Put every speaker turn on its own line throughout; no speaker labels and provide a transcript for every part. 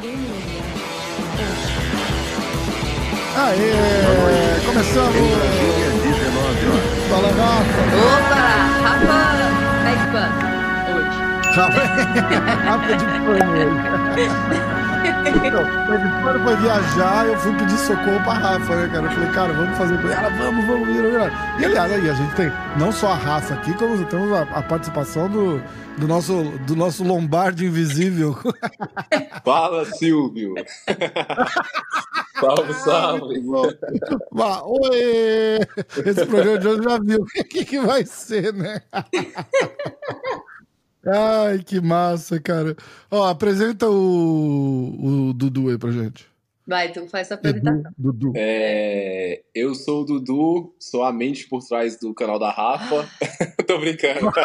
Aê! Começamos! Fala, Rafa!
Opa! Rafa Pegban, hoje.
Rafa, Rafa de pano. Então, quando foi viajar, eu fui pedir socorro pra Rafa, né, cara? Eu falei, cara, vamos fazer com ela, vamos, vamos, vamos. E aliás, aí a gente tem não só a Rafa aqui, como temos a, a participação do, do, nosso, do nosso Lombardi invisível.
Fala, Silvio! salve, salve!
Bah, oi! Esse programa de hoje já viu o que, que vai ser, né? Ai, que massa, cara. Ó, apresenta o, o Dudu aí pra gente.
Vai, tu faz sua apresentação.
Dudu.
É, eu sou o Dudu, sou a mente por trás do canal da Rafa. Tô brincando.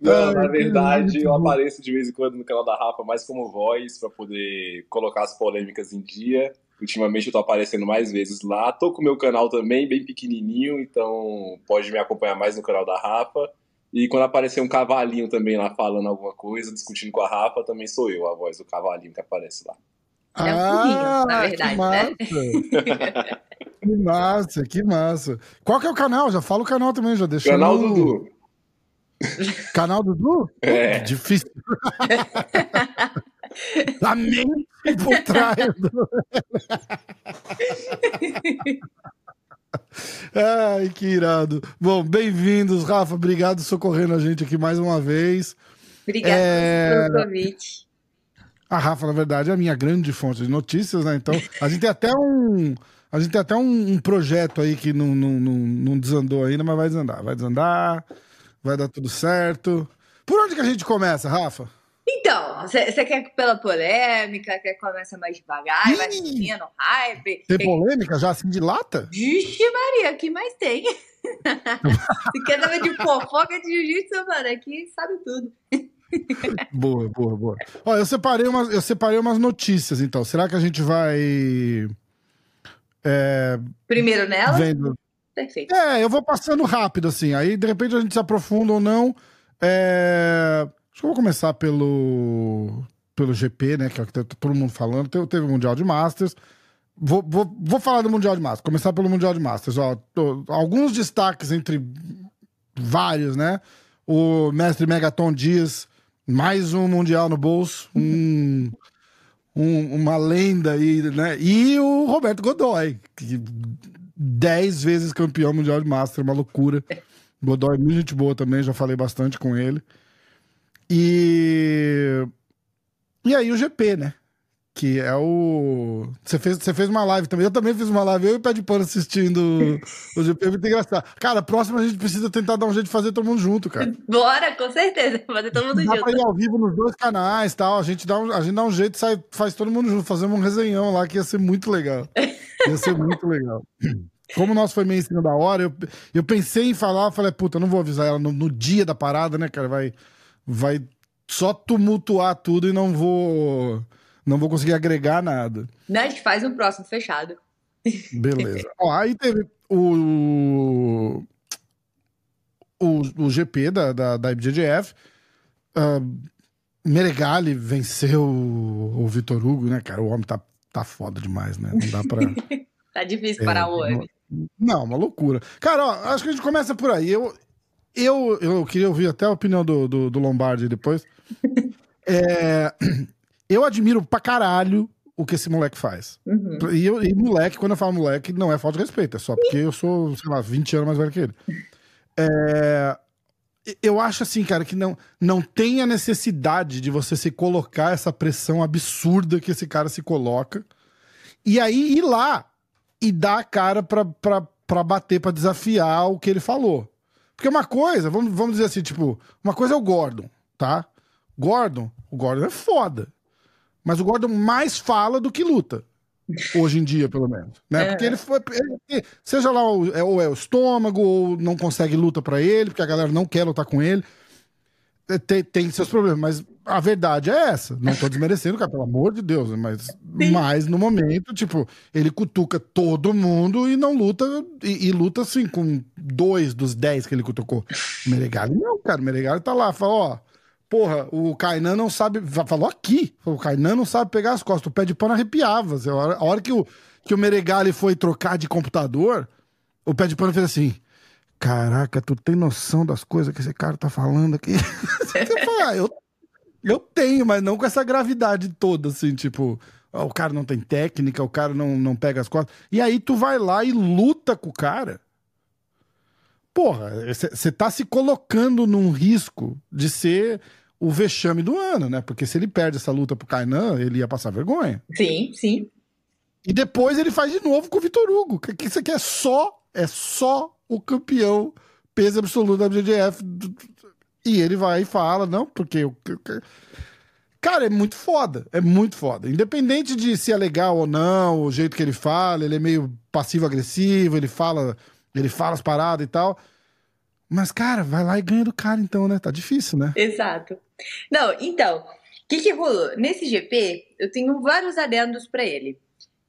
Não, na verdade, eu apareço de vez em quando no canal da Rafa mais como voz para poder colocar as polêmicas em dia. Ultimamente eu tô aparecendo mais vezes lá. Tô com o meu canal também, bem pequenininho, então pode me acompanhar mais no canal da Rafa. E quando aparecer um cavalinho também lá falando alguma coisa, discutindo com a Rafa, também sou eu, a voz do cavalinho que aparece lá.
Ele é um burrinho, na verdade,
que massa.
né?
que massa, que massa. Qual que é o canal? Já fala o canal também, já deixou.
Canal
no-
Dudu.
Canal Dudu?
É.
Difícil. A mente por trás do... Ai, que irado. Bom, bem-vindos, Rafa. Obrigado socorrendo a gente aqui mais uma vez.
Obrigada
É.
pelo convite.
A Rafa, na verdade, é a minha grande fonte de notícias, né? Então, a gente tem até um. A gente tem até um, um projeto aí que não, não, não, não desandou ainda, mas vai desandar. Vai desandar, vai dar tudo certo. Por onde que a gente começa, Rafa?
Então, você quer pela polêmica, quer que comece mais devagar, vai
Ih!
subindo hype?
Tem polêmica já assim de lata?
Vixe Maria, o que mais tem? Se quer saber de fofoca de jiu-jitsu, mano, aqui sabe tudo.
Boa, boa, boa. Ó, eu separei umas, eu separei umas notícias, então. Será que a gente vai. É,
Primeiro nela,
vendo.
perfeito.
É, eu vou passando rápido, assim. Aí, de repente, a gente se aprofunda ou não. É, Acho que eu vou começar pelo, pelo GP, né? Que é o que tá todo mundo falando. Te- Teve o Mundial de Masters. Vou, vou, vou falar do Mundial de Masters. Começar pelo Mundial de Masters. Ó, tô- alguns destaques entre vários, né? O mestre Megaton Dias, mais um Mundial no bolso. Um, um- uma lenda aí, né? E o Roberto Godoy, que dez vezes campeão mundial de Master, uma loucura. Godoy é muito gente boa também, já falei bastante com ele. E. E aí o GP, né? Que é o. Você fez, você fez uma live também. Eu também fiz uma live, eu e o Pé de Pano assistindo o GP, é muito engraçado. Cara, próximo a gente precisa tentar dar um jeito de fazer todo mundo junto, cara.
Bora, com certeza, fazer todo mundo
Dá pra ir
junto.
ao vivo nos dois canais tal. A gente dá um, a gente dá um jeito, sai, faz todo mundo junto, fazemos um resenhão lá que ia ser muito legal. Ia ser muito legal. Como o nosso foi meio em cima da hora, eu, eu pensei em falar, falei, puta, não vou avisar ela no, no dia da parada, né, cara? Vai, vai só tumultuar tudo e não vou. Não vou conseguir agregar nada.
Né, a gente faz um próximo fechado.
Beleza. Ó, aí teve o. O, o GP da, da, da IBJJF. Ah, Meregali venceu o, o Vitor Hugo, né, cara? O homem tá, tá foda demais, né? Não dá pra.
Tá difícil
É,
parar o homem.
Não, uma loucura. Cara, ó, acho que a gente começa por aí. Eu, eu, eu queria ouvir até a opinião do, do, do Lombardi depois. É, eu admiro pra caralho o que esse moleque faz.
Uhum.
E, eu- e moleque, quando eu falo moleque, não é falta de respeito, é só porque eu sou, sei lá, 20 anos mais velho que ele. É, eu acho assim, cara, que não, não tem a necessidade de você se colocar essa pressão absurda que esse cara se coloca. E aí ir lá e dar a cara pra, pra, pra bater, pra desafiar o que ele falou. Porque uma coisa, vamos, vamos dizer assim, tipo, uma coisa é o Gordon, tá? Gordon, o Gordon é foda. Mas o Gordon mais fala do que luta. Hoje em dia, pelo menos. Né?
É.
Porque ele foi. ele- seja lá, o- é- ou é o estômago, ou não consegue luta pra ele, porque a galera não quer lutar com ele. É, Tem, tem seus problemas, mas a verdade é essa. Não tô desmerecendo, cara, pelo amor de Deus, mas, mas no momento, tipo, ele cutuca todo mundo e não luta, e, e luta assim, com dois dos dez que ele cutucou. O Meregali não, cara, o Meregali tá lá, fala, ó, Porra, o Kainan não sabe. Falou aqui. O Kainan não sabe pegar as costas. O pé de pano arrepiava. A hora, a hora que, o, que o Meregali foi trocar de computador, o pé de pano fez assim. Caraca, tu tem noção das coisas que esse cara tá falando aqui? Você fala, ah, eu, eu tenho, mas não com essa gravidade toda, assim, tipo, o cara não tem técnica, o cara não, não pega as costas. E aí tu vai lá e luta com o cara. Porra, você tá se colocando num risco de ser o vexame do ano, né? Porque se ele perde essa luta pro Kainan, ele ia passar vergonha.
Sim, sim.
E depois ele faz de novo com o Vitor Hugo. Que isso aqui é só, é só o campeão peso absoluto da BGF. E ele vai e fala, não, porque o. Cara, é muito foda. É muito foda. Independente de se é legal ou não, o jeito que ele fala, ele é meio passivo-agressivo, ele fala, ele fala as paradas e tal. Mas, cara, vai lá e ganha do cara, então, né? Tá difícil, né?
Exato. Não, então, o que, que rolou? Nesse GP, eu tenho vários adendos para ele.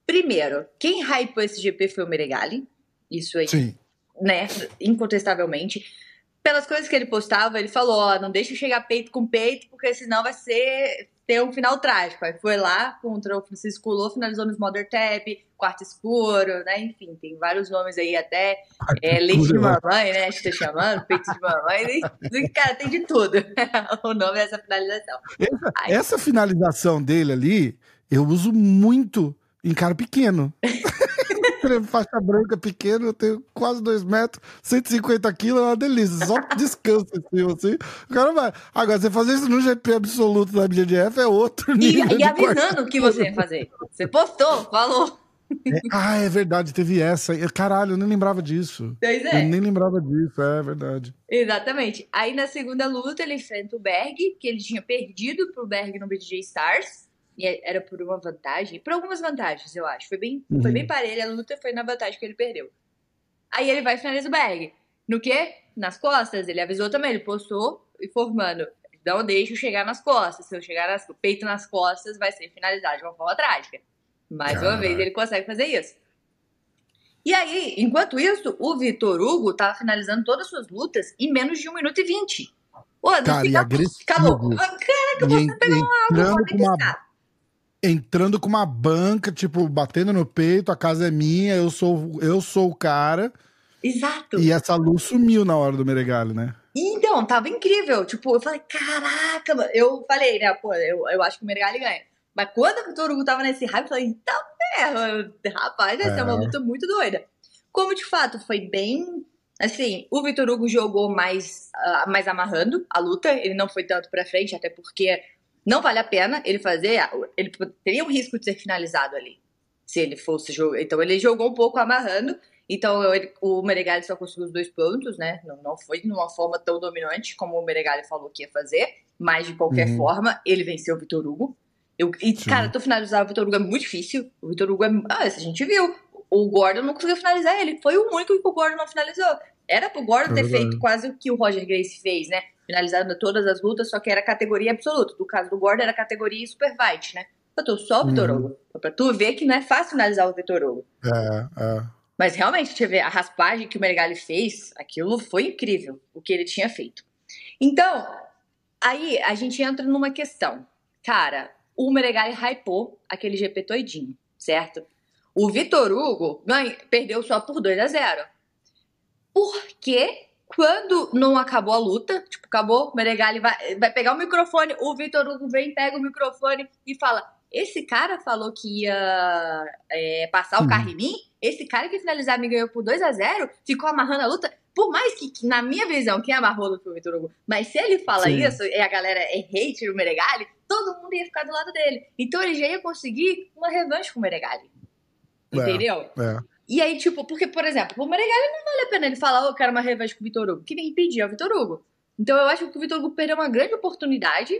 Primeiro, quem hypou esse GP foi o Meregali. Isso aí. Sim. Né? Incontestavelmente pelas coisas que ele postava, ele falou: ó, não deixa chegar peito com peito, porque senão vai ser ter um final trágico. Aí foi lá contra o Francisco Lô, finalizou no Smother Tap, quarto escuro, né? Enfim, tem vários nomes aí até. É, leite de mamãe, né? A gente tá chamando, peito de mamãe. Cara, tem de tudo. o nome dessa finalização.
Essa, essa finalização dele ali, eu uso muito em cara pequeno. faixa branca pequeno, eu tenho quase 2 metros, 150 quilos, é uma delícia. Só descansa assim, assim. O cara vai. Agora, você fazer isso no GP absoluto da BGF é outro nível.
E, e avisando o que você ia fazer. Você postou, falou.
É, ah, é verdade, teve essa. Caralho, eu nem lembrava disso. Pois é. Eu nem lembrava disso, é verdade.
Exatamente. Aí na segunda luta ele enfrenta o Berg, que ele tinha perdido pro Berg no BJ Stars. E é, era por uma vantagem, por algumas vantagens, eu acho. Foi bem, uhum. foi bem parelha, a luta foi na vantagem que ele perdeu. Aí ele vai finalizar o bag. No quê? Nas costas. Ele avisou também, ele postou informando. Não deixo chegar nas costas. Se eu chegar nas, peito nas costas, vai ser finalizado de uma forma trágica. Mais uma vez ele consegue fazer isso. E aí, enquanto isso, o Vitor Hugo tava finalizando todas as suas lutas em menos de 1 minuto e 20.
Pô, cara, fica, e. Calou.
Caraca, você pegou uma,
uma, entrando com uma banca, tipo, batendo no peito, a casa é minha, eu sou, eu sou o cara.
Exato.
E essa luz sumiu na hora do Meregali, né?
Então, tava incrível. Tipo, eu falei, caraca, mano. Eu falei, né, pô, eu, eu acho que o Meregali ganha. Mas quando o Vitor Hugo tava nesse hype, eu falei, então, é, rapaz, vai é. ser uma luta muito doida. Como de fato foi bem. Assim, o Vitor Hugo jogou mais, uh, mais amarrando a luta, ele não foi tanto pra frente, até porque não vale a pena ele fazer. Ele teria um risco de ser finalizado ali. Se ele fosse jogar. Então ele jogou um pouco amarrando. Então ele, o Meregali só conseguiu os dois pontos, né? Não, não foi de uma forma tão dominante como o Meregali falou que ia fazer. Mas de qualquer uhum. forma, ele venceu o Vitor Hugo. Eu, e, Sim. cara, tu finalizar o Vitor Hugo é muito difícil. O Vitor Hugo é. Ah, isso a gente viu. O Gordon não conseguiu finalizar ele. Foi o único que o Gordon não finalizou. Era pro Gordon é ter feito quase o que o Roger Grace fez, né? finalizando todas as lutas, só que era categoria absoluta. No caso do Gordon era categoria super fight, né? Eu tô só o Vitor uhum. Hugo. Pra tu ver que não é fácil finalizar o Vitor Hugo.
É, é.
Mas realmente, deixa eu ver, a raspagem que o Meregali fez, aquilo foi incrível, o que ele tinha feito. Então, aí a gente entra numa questão. Cara, o Meregali hypou aquele GP toidinho, certo? O Vitor Hugo ganha, perdeu só por 2 a 0 Por quê? Quando não acabou a luta, tipo, acabou, o Meregali vai, vai pegar o microfone, o Vitor Hugo vem, pega o microfone e fala: Esse cara falou que ia é, passar o uhum. carro em mim? Esse cara que finalizar me ganhou por 2 a 0 ficou amarrando a luta. Por mais que, que na minha visão, quem amarrou a luta foi o Vitor Hugo, mas se ele fala Sim. isso e a galera é hater do Meregali, todo mundo ia ficar do lado dele. Então ele já ia conseguir uma revanche com o Meregali. É, Entendeu?
É, é.
E aí, tipo, porque, por exemplo, o Meregali não vale a pena ele falar, oh, eu quero uma revanche com o Vitor Hugo. Que vem impedir é o Vitor Hugo. Então eu acho que o Vitor Hugo perdeu uma grande oportunidade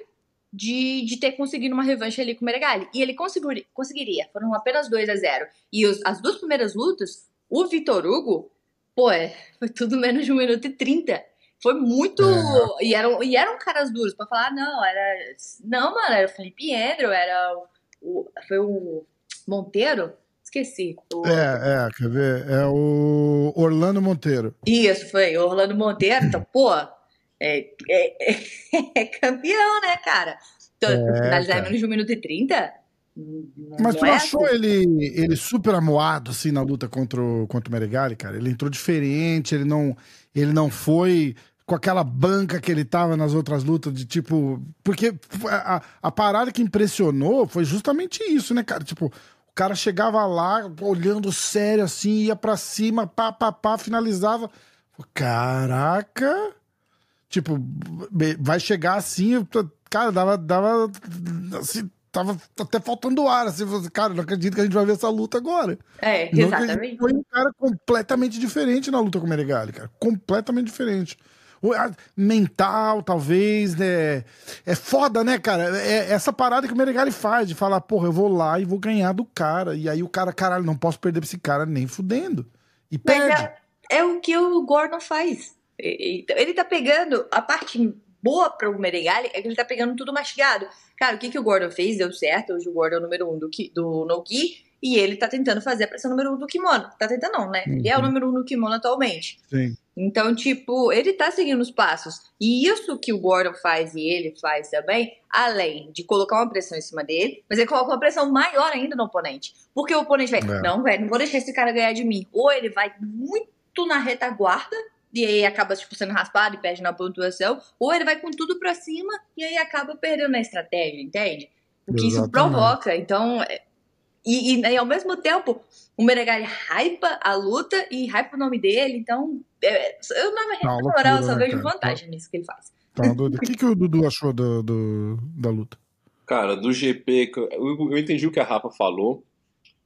de, de ter conseguido uma revanche ali com o Meregali. E ele conseguir, conseguiria. Foram apenas 2 a 0 E os, as duas primeiras lutas, o Vitor Hugo, pô, é, foi tudo menos de 1 minuto e 30. Foi muito. É. E, eram, e eram caras duros pra falar, não, era. Não, mano, era o Felipe Andrew, era o. Foi o Monteiro Esqueci. O...
É, é, quer ver? É o Orlando Monteiro.
Isso, foi. Orlando Monteiro. Então, pô, é, é, é campeão, né, cara? Então, é, finalizar em menos de 1 minuto e 30.
Mas tu não é achou assim. ele, ele super amoado, assim, na luta contra o, contra o Meregali, cara? Ele entrou diferente, ele não, ele não foi com aquela banca que ele tava nas outras lutas, de tipo. Porque a, a parada que impressionou foi justamente isso, né, cara? Tipo, o cara chegava lá, olhando sério assim, ia para cima, pá, pá, pá, finalizava. Caraca! Tipo, vai chegar assim, cara, dava. dava assim, tava até faltando ar, assim, cara, não acredito que a gente vai ver essa luta agora.
É, exatamente.
Foi um cara completamente diferente na luta com o Meregali, cara. Completamente diferente mental, talvez, né? É foda, né, cara? É essa parada que o Meregali faz, de falar, porra, eu vou lá e vou ganhar do cara. E aí o cara, caralho, não posso perder pra esse cara nem fudendo. E perde.
É, é, o que o Gordon faz. Ele tá pegando a parte boa pro Meregali é que ele tá pegando tudo mastigado. Cara, o que, que o Gordon fez? Deu certo. Hoje o Gordon é o número um do, do Nogi. E ele tá tentando fazer a pressão número um do kimono. Tá tentando não, né? Uhum. Ele é o uhum. número um no kimono atualmente.
Sim.
Então, tipo, ele tá seguindo os passos. E isso que o Gordon faz e ele faz também, além de colocar uma pressão em cima dele, mas ele coloca uma pressão maior ainda no oponente. Porque o oponente vai, é. não, velho, não vou deixar esse cara ganhar de mim. Ou ele vai muito na retaguarda, e aí acaba, tipo, sendo raspado e perde na pontuação, ou ele vai com tudo pra cima e aí acaba perdendo na estratégia, entende? O que isso provoca. Então, é, e, e, e, ao mesmo tempo, o Meregali hypa a luta e hypa o nome dele, então é, eu não me moral, eu só vejo né, vantagem nisso que ele faz.
Tá doido. O que, que o Dudu achou do, do, da luta?
Cara, do GP, eu, eu entendi o que a Rafa falou,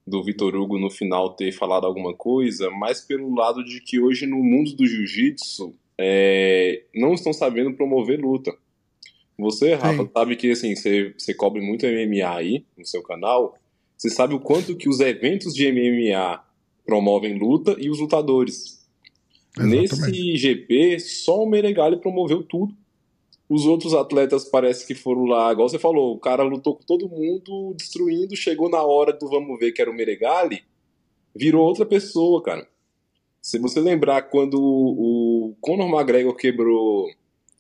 do Vitor Hugo no final ter falado alguma coisa, mas pelo lado de que hoje no mundo do jiu-jitsu é, não estão sabendo promover luta. Você, Rafa, Sim. sabe que assim, você, você cobre muito MMA aí no seu canal, você sabe o quanto que os eventos de MMA promovem luta e os lutadores. Exatamente. Nesse GP, só o Meregali promoveu tudo. Os outros atletas parece que foram lá, igual você falou, o cara lutou com todo mundo, destruindo, chegou na hora do vamos ver que era o Meregali, virou outra pessoa, cara. Se você lembrar quando o Conor McGregor quebrou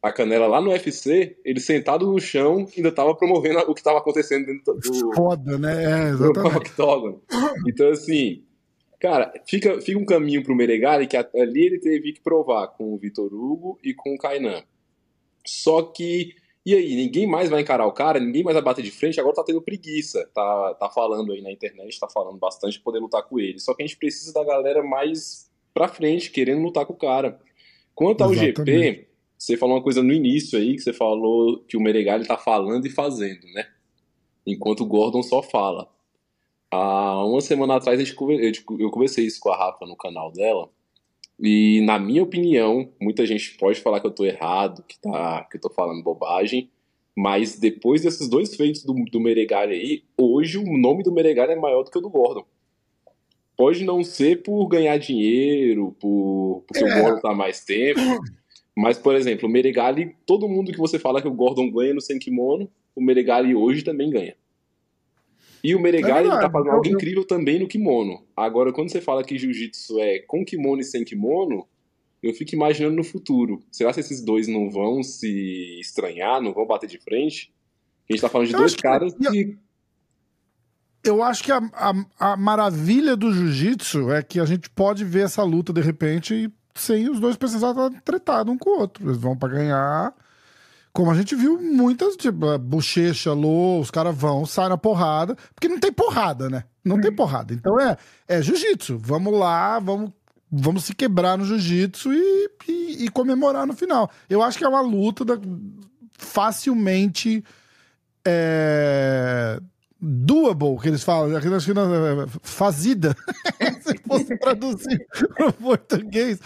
a canela lá no UFC, ele sentado no chão ainda tava promovendo o que tava acontecendo dentro do.
Foda, né? É, exatamente.
octógono. Então, assim, cara, fica, fica um caminho pro Meregali que ali ele teve que provar com o Vitor Hugo e com o Kainan. Só que. E aí, ninguém mais vai encarar o cara, ninguém mais vai bater de frente, agora tá tendo preguiça. Tá, tá falando aí na internet, tá falando bastante de poder lutar com ele. Só que a gente precisa da galera mais pra frente, querendo lutar com o cara. Quanto ao Exatamente. GP, você falou uma coisa no início aí, que você falou que o Meregali tá falando e fazendo, né? Enquanto o Gordon só fala. Há uma semana atrás eu conversei isso com a Rafa no canal dela. E na minha opinião, muita gente pode falar que eu tô errado, que, tá, que eu tô falando bobagem. Mas depois desses dois feitos do, do Meregali aí, hoje o nome do Meregali é maior do que o do Gordon. Pode não ser por ganhar dinheiro, por, porque é. o Gordon tá mais tempo. Mas, por exemplo, o Meregali, todo mundo que você fala que o Gordon ganha no sem kimono, o Meregali hoje também ganha. E o Meregali é tá fazendo algo incrível também no kimono. Agora, quando você fala que jiu-jitsu é com kimono e sem kimono, eu fico imaginando no futuro. Será que esses dois não vão se estranhar, não vão bater de frente? A gente tá falando de eu dois caras que... que...
Eu acho que a, a, a maravilha do jiu-jitsu é que a gente pode ver essa luta de repente e sem os dois precisar estar tretados um com o outro. Eles vão para ganhar. Como a gente viu muitas, tipo, bochecha, lô, os caras vão, saem na porrada, porque não tem porrada, né? Não tem porrada. Então é, é jiu-jitsu. Vamos lá, vamos, vamos se quebrar no jiu-jitsu e, e, e, comemorar no final. Eu acho que é uma luta da, facilmente. É, doable, que eles falam, não, é, fazida, fosse traduzir para português,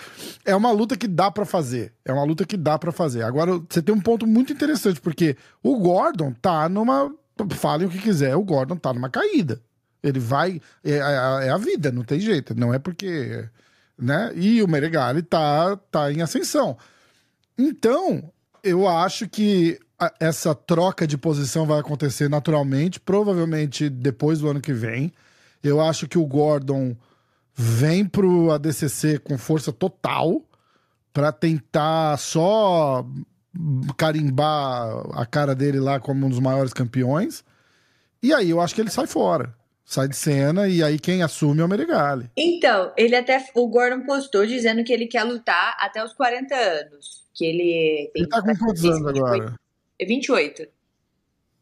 é uma luta que dá para fazer, é uma luta que dá para fazer. Agora, você tem um ponto muito interessante, porque o Gordon tá numa, falem o que quiser, o Gordon tá numa caída, ele vai, é, é, é a vida, não tem jeito, não é porque, né, e o Meregali tá, tá em ascensão. Então, eu acho que essa troca de posição vai acontecer naturalmente, provavelmente depois do ano que vem. Eu acho que o Gordon vem pro ADCC com força total para tentar só carimbar a cara dele lá como um dos maiores campeões. E aí eu acho que ele sai fora. Sai de cena e aí quem assume é o Meregali.
Então, ele até. O Gordon postou dizendo que ele quer lutar até os 40 anos. Que ele
tem. Ele tá com quantos anos agora?
28.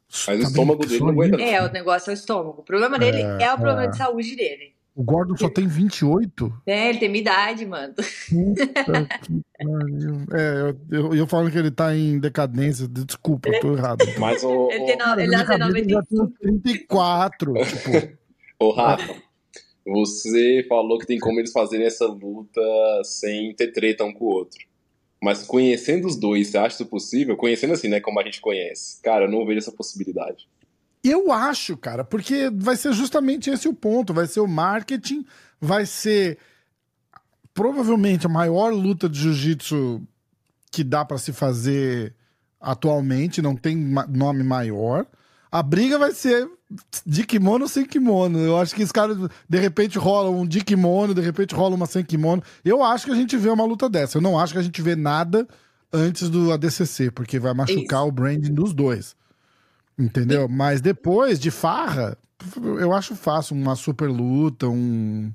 Mas tá o estômago dele não aguenta.
É, o negócio é o estômago. O problema dele é, é o problema é. de saúde dele.
O Gordon só tem 28?
É, ele tem minha idade, mano.
Puta que pariu. É, eu, eu, eu falando que ele tá em decadência, desculpa, eu tô errado.
Mas o.
Ele tem no, ele nasceu em 95.
34, tipo.
Ô, Rafa, você falou que tem como eles fazerem essa luta sem ter treta um com o outro. Mas conhecendo os dois, você acha isso possível? Conhecendo assim, né, como a gente conhece. Cara, eu não vejo essa possibilidade.
Eu acho, cara, porque vai ser justamente esse o ponto. Vai ser o marketing, vai ser provavelmente a maior luta de jiu-jitsu que dá para se fazer atualmente, não tem nome maior. A briga vai ser de kimono ou sem kimono. Eu acho que os caras, de repente, rolam um de kimono, de repente rola uma sem kimono. Eu acho que a gente vê uma luta dessa. Eu não acho que a gente vê nada antes do ADCC, porque vai machucar Isso. o branding dos dois. Entendeu? E... Mas depois, de farra, eu acho fácil uma super luta, um.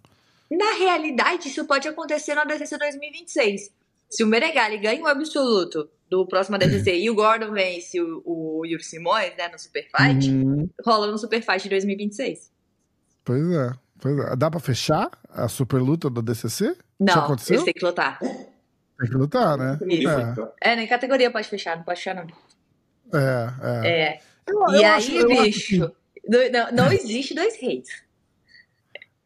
Na realidade, isso pode acontecer no ADCC 2026. Se o Meregali ganha o absoluto do próximo ADCC e o Gordon vence o, o Yuri Simões, né, no Super Fight, uhum. rola no Super Fight de 2026.
Pois é, pois é. Dá pra fechar a super luta do ADCC?
Não, Já aconteceu? eles têm que lutar.
Tem que lutar, né?
Isso. É. é, nem categoria pode fechar, não pode fechar não.
É, é.
é. Eu, e eu aí, acho, bicho, não, não existe dois reis.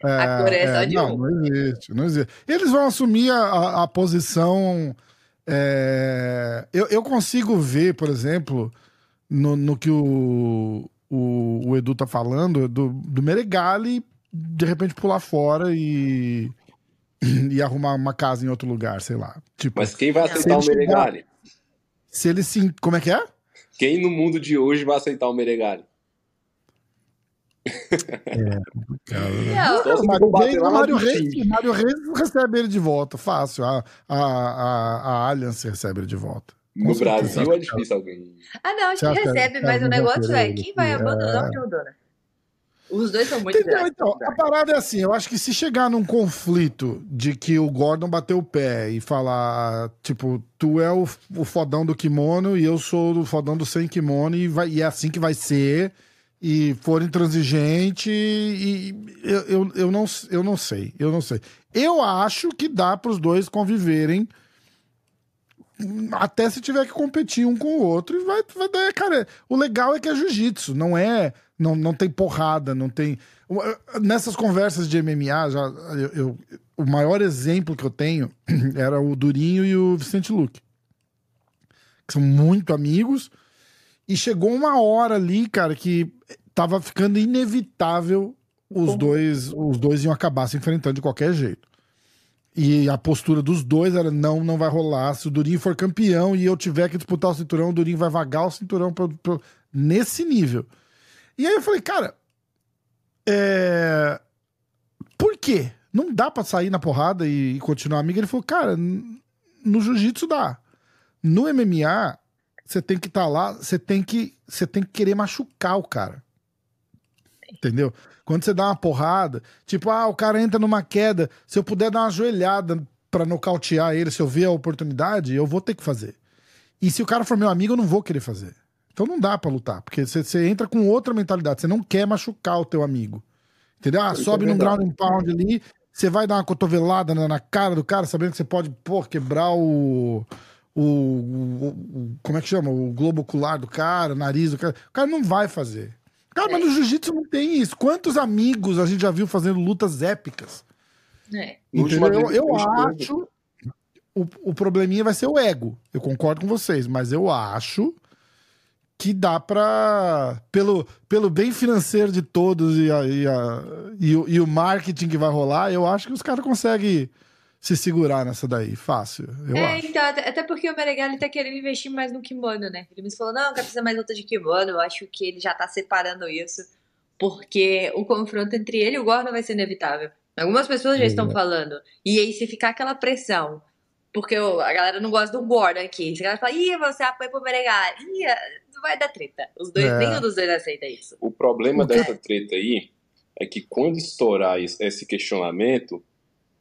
É, a Coreia é só de não, um. Não existe, não existe. Eles vão assumir a, a, a posição. É, eu, eu consigo ver, por exemplo, no, no que o, o, o, Edu tá falando, do, do Meregali de repente pular fora e, e arrumar uma casa em outro lugar, sei lá. Tipo,
Mas quem vai aceitar o Meregali?
Se ele sim. Como é que é?
Quem no mundo de hoje vai aceitar o Meregali?
É complicado. Né? o Mário, Reis, Mário, Reis, Mário Reis recebe ele de volta, fácil. A, a, a, a Allianz recebe ele de volta.
No Brasil é difícil alguém.
Ah, não, acho que recebe, mas o negócio é quem vai abandonar o Teodoro. Os dois são muito Entendeu?
Então, a parada é assim, eu acho que se chegar num conflito de que o Gordon bateu o pé e falar, tipo, tu é o, o fodão do kimono e eu sou o fodão do sem kimono e, vai, e é assim que vai ser, e for intransigente, e, eu, eu, eu, não, eu não sei, eu não sei. Eu acho que dá para os dois conviverem até se tiver que competir um com o outro e vai, vai dar, cara, o legal é que é jiu-jitsu, não é não, não tem porrada, não tem. Nessas conversas de MMA, já, eu, eu, o maior exemplo que eu tenho era o Durinho e o Vicente Luque. Que são muito amigos. E chegou uma hora ali, cara, que tava ficando inevitável os dois os dois iam acabar se enfrentando de qualquer jeito. E a postura dos dois era: não, não vai rolar. Se o Durinho for campeão e eu tiver que disputar o cinturão, o Durinho vai vagar o cinturão pra, pra, nesse nível. E aí eu falei, cara, é... por quê? Não dá pra sair na porrada e, continuar amigo? Ele falou, cara, no jiu-jitsu dá. No MMA, você tem que estar tá lá, você tem que, você tem que querer machucar o cara. Entendeu? Quando você dá uma porrada, tipo, ah, o cara entra numa queda, se eu puder dar uma joelhada para nocautear ele, se eu ver a oportunidade, eu vou ter que fazer. E se o cara for meu amigo, eu não vou querer fazer. Então não dá para lutar, porque você entra com outra mentalidade, você não quer machucar o teu amigo. Entendeu? Ah, sobe é num ground and pound ali, você vai dar uma cotovelada na, na, cara do cara, sabendo que você pode, pô, quebrar o, o, o, o, Como é que chama? O globo ocular do cara, o nariz do cara. O cara não vai fazer. Cara, mas no jiu-jitsu não tem isso. Quantos amigos a gente já viu fazendo lutas épicas? É. Entendeu? Eu, eu acho. O, o probleminha vai ser o ego. Eu concordo com vocês, mas eu acho que dá para pelo, pelo bem financeiro de todos e, a, e, a, e, o, e, o, marketing que vai rolar, eu acho que os caras conseguem se segurar nessa daí, fácil. é,
acho. então, até, porque o Meregali tá querendo investir mais no kimono, né? Ele me falou, não, quero fazer mais luta de kimono, eu acho que ele já tá separando isso, porque o confronto entre ele e o Gordon vai ser inevitável. Algumas pessoas já é. estão falando. E aí, se ficar aquela pressão porque eu, a galera não gosta do Gordon aqui. Os caras falam, ih, você apoia pro Meregali. Ih, não vai dar treta. Os dois,
É.
nenhum dos dois aceita isso.
O problema
O quê?
dessa treta aí é que quando estourar es- esse questionamento,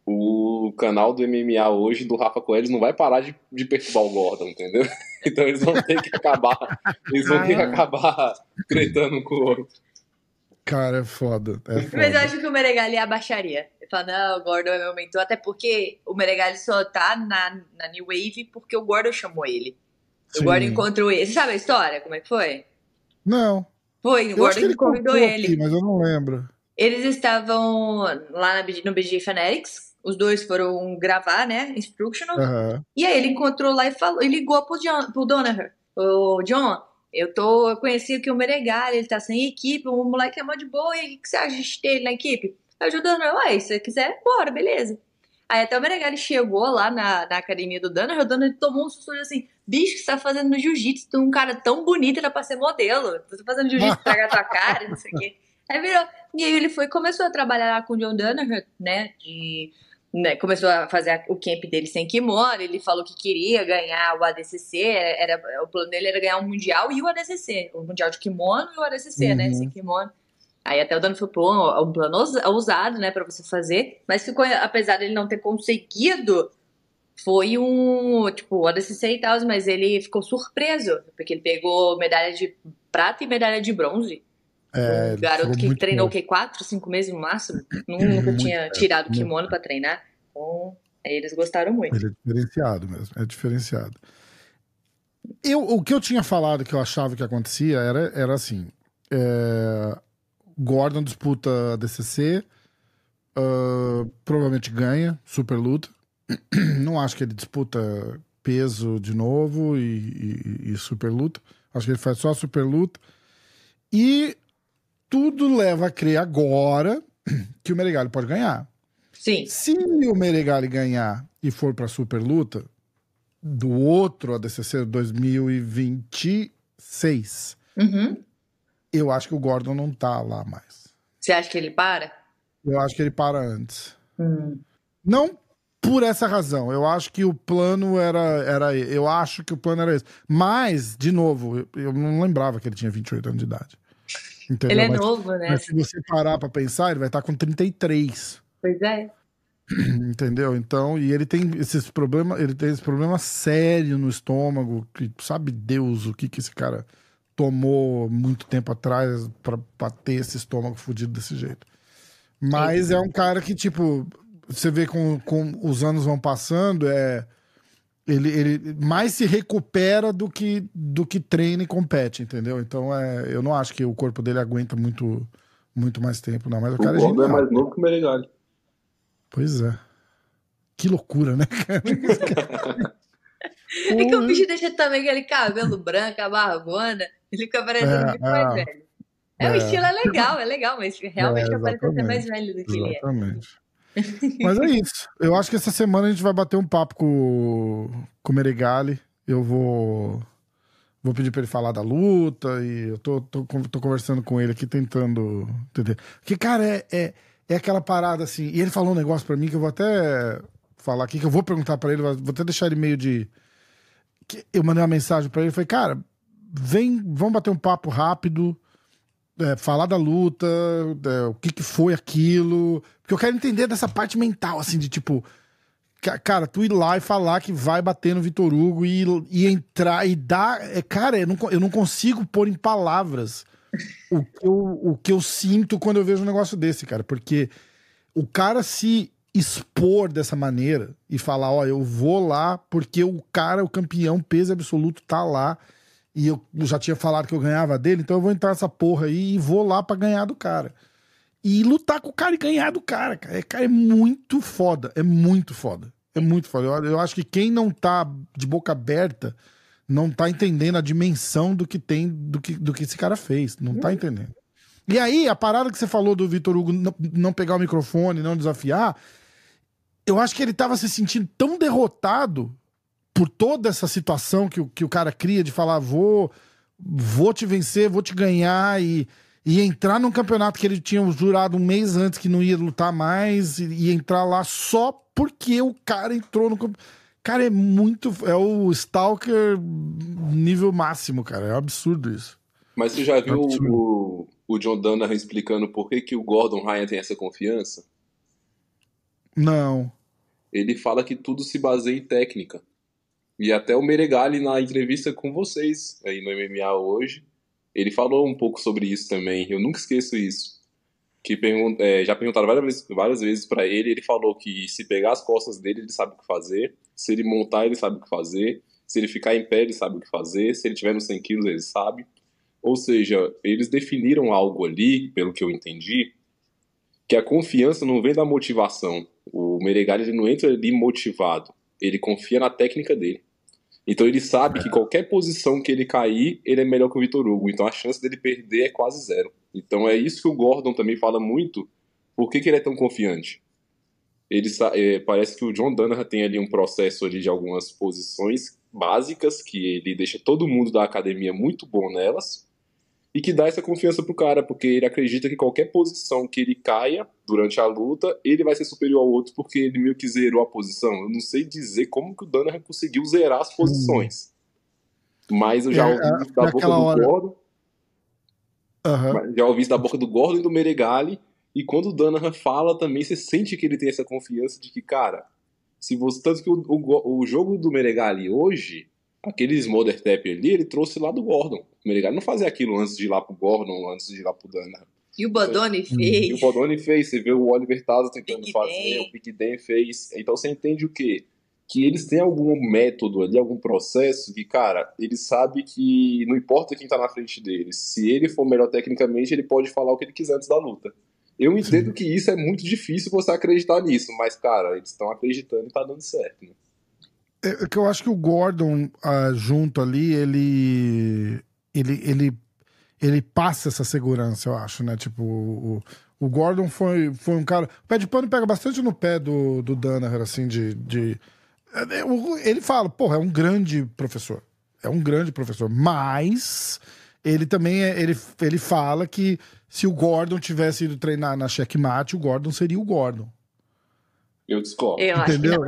o canal do MMA hoje, do Rafa Coelho, não vai parar de, de perturbar o Gordon, entendeu? Então eles vão ter que acabar. Eles vão ter que
Ah.
acabar tretando com o outro.
Cara, é foda. É foda.
Mas eu acho que o Meregali abaixaria. Ele fala, não, o Gordon é meu mentor, até porque o Meregali só tá na, na New Wave porque o Gordon chamou ele. O
Sim.
Gordon encontrou ele. Você sabe a história? Como é que foi?
Não.
Foi, o
Eu acho
Gordon
que ele
convidou ele.
aqui, mas eu não lembro.
Eles estavam lá na, no BG Fanatics. Os dois foram gravar, né? Instructional.
Aham.
E aí ele encontrou lá e falou, e ligou pro, John, pro Donaher. Ô, John, eu tô. Eu conheci aqui o Meregali, ele tá sem equipe, o moleque é mó de boa, e o que você acha de ter ele na equipe? Aí o John Donaher, ué, se você quiser, bora, beleza. Aí até o Meregali chegou lá na, na academia do Donaher, o Donaher tomou um susto assim, bicho, que você tá fazendo no jiu-jitsu? Tu é um cara tão bonito, era pra ser modelo. Tu tá fazendo jiu-jitsu pra tua cara, não sei o quê. Aí virou. E aí ele foi, começou a trabalhar lá com o John Danaher, né? De, né, começou a fazer o camp dele sem kimono. Ele falou que queria ganhar o ADCC. Era, o plano dele era ganhar o Mundial e o ADCC. O Mundial de kimono e o ADCC, né?
Uhum.
Sem kimono. Aí até o Dano falou, pô, é um plano ousa- ousado, né, pra você fazer. Mas ficou, apesar dele não ter conseguido, foi um, tipo, o ADCC e tal, mas ele ficou surpreso. Porque ele pegou medalha de prata e medalha de bronze.
É,
Um garoto que treinou o quê? Quatro, cinco meses no máximo? Nu- Nunca
Muito,
tinha
é,
tirado o kimono pra treinar. Então, eles gostaram muito.
Ele é diferenciado mesmo, é diferenciado. Eu, o que eu tinha falado que eu achava que acontecia era, era assim: é, Gordon disputa a DCC, ah, provavelmente ganha, super luta. Não acho que ele disputa peso de novo e, e- e super luta. Acho que ele faz só super luta. E tudo leva a crer agora que o Meregali pode ganhar.
Sim.
Se o Meregali ganhar e for pra super luta do outro ADCC 2026,
Uhum.
eu acho que o Gordon não tá lá mais.
Você acha que ele para?
Eu acho que ele para antes.
Hum.
Não por essa razão. Eu acho que o plano era, era. Eu acho que o plano era esse. Mas, de novo, eu, eu não lembrava que ele tinha 28 anos de idade. Entendeu?
Ele é
mas,
novo, né?
mas se você parar pra pensar, ele vai estar com 33.
Pois é.
Entendeu? Então, e ele tem esses problemas, ele tem esse problema sério no estômago, que sabe Deus o que que esse cara tomou muito tempo atrás pra, pra ter esse estômago fudido desse jeito. Mas é um cara que, tipo, você vê com, com os anos vão passando, é ele, ele mais se recupera do que, do que treina e compete, entendeu? Então, é, eu não acho que o corpo dele aguenta muito, muito mais tempo, não. Mas o
O
cara é
Gordon é
genial.
mais novo que o Meregali.
Pois é. Que loucura, né, cara?
É que o bicho deixa também aquele cabelo branco, a barbona. Ele fica parecendo
É,
muito mais
é.
velho. É, o
É.
estilo é legal, é legal, mas realmente
É,
fica parecendo ser mais
exatamente.
velho do que ele é.
Mas é isso. Eu acho que essa semana a gente vai bater um papo com, com o Meregali. Eu vou. Vou pedir pra ele falar da luta e eu tô, tô, tô conversando com ele aqui, tentando entender. Porque, cara, é, é, é aquela parada assim. E ele falou um negócio pra mim que eu vou até falar aqui, que eu vou perguntar pra ele, vou até deixar ele meio de. que Eu mandei uma mensagem pra ele, falei, cara, vem, vamos bater um papo rápido, é, falar da luta, é, o que, que foi aquilo. Porque eu quero entender dessa parte mental, assim, de tipo. ca- Cara, tu ir lá e falar que vai bater no Vitor Hugo e, e entrar e dar. É, cara, eu não, eu não consigo pôr em palavras o que, eu, o que eu sinto quando eu vejo um negócio desse, cara. Porque o cara se expor dessa maneira e falar: Ó, eu vou lá porque o cara, o campeão peso absoluto, tá lá. E eu já tinha falado que eu ganhava dele, então eu vou entrar nessa porra aí e vou lá pra ganhar do cara. E lutar com o cara e ganhar do cara, cara. É, cara, é muito foda. É muito foda. É muito foda. Eu, eu acho que quem não tá de boca aberta não tá entendendo a dimensão do que tem, do que, do que esse cara fez. Não tá entendendo. E aí, a parada que você falou do Vitor Hugo não, não pegar o microfone, não desafiar, eu acho que ele tava se sentindo tão derrotado por toda essa situação que, o- que o cara cria de falar, vou, vou te vencer, vou te ganhar e, e entrar num campeonato que ele tinha jurado um mês antes que não ia lutar mais e, e entrar lá só porque o cara entrou no. Cara, é muito. É o Stalker nível máximo, cara. É um absurdo isso.
Mas você já viu é o, o John Danaher explicando por que, que o Gordon Ryan tem essa confiança?
Não.
Ele fala que tudo se baseia em técnica. E até o Meregali, na entrevista com vocês aí no MMA hoje, ele falou um pouco sobre isso também. Eu nunca esqueço isso. Que pergun é, já perguntaram várias vezes, várias vezes para ele, ele falou que se pegar as costas dele, ele sabe o que fazer. Se ele montar, ele sabe o que fazer. Se ele ficar em pé, ele sabe o que fazer. Se ele tiver nos 100 quilos, ele sabe. Ou seja, eles definiram algo ali, pelo que eu entendi, que a confiança não vem da motivação. O Meregali ele não entra ali motivado. Ele confia na técnica dele. Então ele sabe que qualquer posição que ele cair, ele é melhor que o Vitor Hugo. Então a chance dele perder é quase zero. Então é isso que o Gordon também fala muito. Por que, que ele é tão confiante? Ele é, parece que o John Danaher tem ali um processo ali de algumas posições básicas que ele deixa todo mundo da academia muito bom nelas e que dá essa confiança pro cara, porque ele acredita que qualquer posição que ele caia durante a luta, ele vai ser superior ao outro, porque ele meio que zerou a posição. Eu não sei dizer como que o Danaher conseguiu zerar as posições. Hum. Mas eu já é, ouvi é, da boca do hora... Gordon. Uhum. Já ouvi da boca do Gordon e do Meregali. E quando o Danaher fala também, você sente que ele tem essa confiança de que, cara, se você. Tanto que o, o, o jogo do Meregali hoje aquele Smother Tap ali, ele trouxe lá do Gordon. O Menegali não fazia aquilo antes de ir lá pro Gordon, antes de ir lá pro Dana.
E o Bodoni fez.
E o Bodoni fez. Você vê o Oliver Taza tentando Big fazer, Day. o Big Dan fez. Então você entende o quê? Que eles têm algum método ali, algum processo que, cara, ele sabe que não importa quem tá na frente deles. Se ele for melhor tecnicamente, ele pode falar o que ele quiser antes da luta. Eu entendo que isso é muito difícil você acreditar nisso, mas, cara, eles estão acreditando e tá dando certo, né?
É, é que eu acho que o Gordon uh, junto ali, ele, ele, ele, ele passa essa segurança, eu acho, né? Tipo, o, o Gordon foi, foi um cara. O pé de pano pega bastante no pé do, do Danaher, assim, de, de. É, ele fala, porra, é um grande professor. É um grande professor. Mas ele também é, ele, ele fala que se o Gordon tivesse ido treinar na checkmate, o Gordon seria o Gordon.
Eu discordo.
Eu
Entendeu?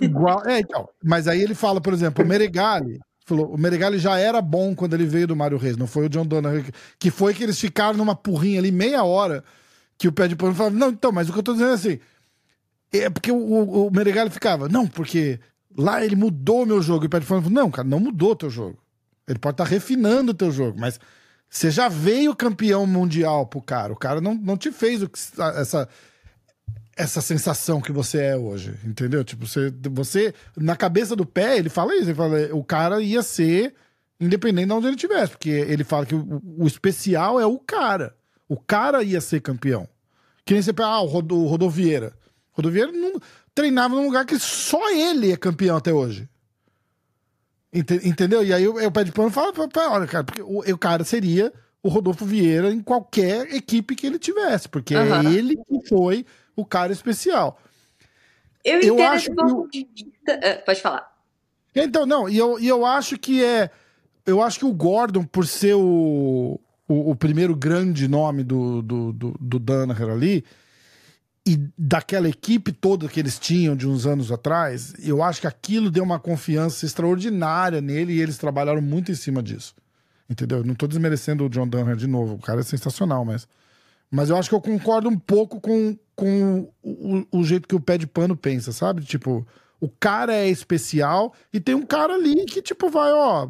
Igual, é, então. Mas aí ele fala, por exemplo, o Meregali. Falou, o Meregali já era bom quando ele veio do Mário Reis, não foi o John Donner, que foi que eles ficaram numa porrinha ali meia hora que o pé de pano falava, não, então, mas o que eu tô dizendo é assim, é porque o, o, o Meregali ficava, não, porque lá ele mudou meu jogo, e o pé de pano falou, não, cara, não mudou o teu jogo. Ele pode estar tá refinando o teu jogo, mas você já veio campeão mundial pro cara, o cara não, não te fez o que, essa essa sensação que você é hoje, entendeu? Tipo, você, você na cabeça do pé, ele fala isso, ele fala, o cara ia ser independente de onde ele estivesse, porque ele fala que o, o, especial é o cara. O cara ia ser campeão. Que nem você pega, ah, o, Rod, o Rodovieira. Rodovieira não, treinava num lugar que só ele é campeão até hoje. Entendeu? E aí o, o pé de pano fala, olha, cara, porque o, o cara seria o Rodolfo Vieira em qualquer equipe que ele tivesse, porque uhum. é ele que foi o cara especial.
Eu, eu acho que o... de vista. Uh, pode falar.
Então, não, e eu, e eu acho que é. Eu acho que o Gordon, por ser o, o, o primeiro grande nome do, do, do, do Danaher ali, e daquela equipe toda que eles tinham de uns anos atrás, eu acho que aquilo deu uma confiança extraordinária nele e eles trabalharam muito em cima disso. Entendeu? Eu não tô desmerecendo o John Danaher de novo, o cara é sensacional, mas. Mas eu acho que eu concordo um pouco com, com o, o, jeito que o pé de pano pensa, sabe? Tipo, o cara é especial e tem um cara ali que, tipo, vai, ó,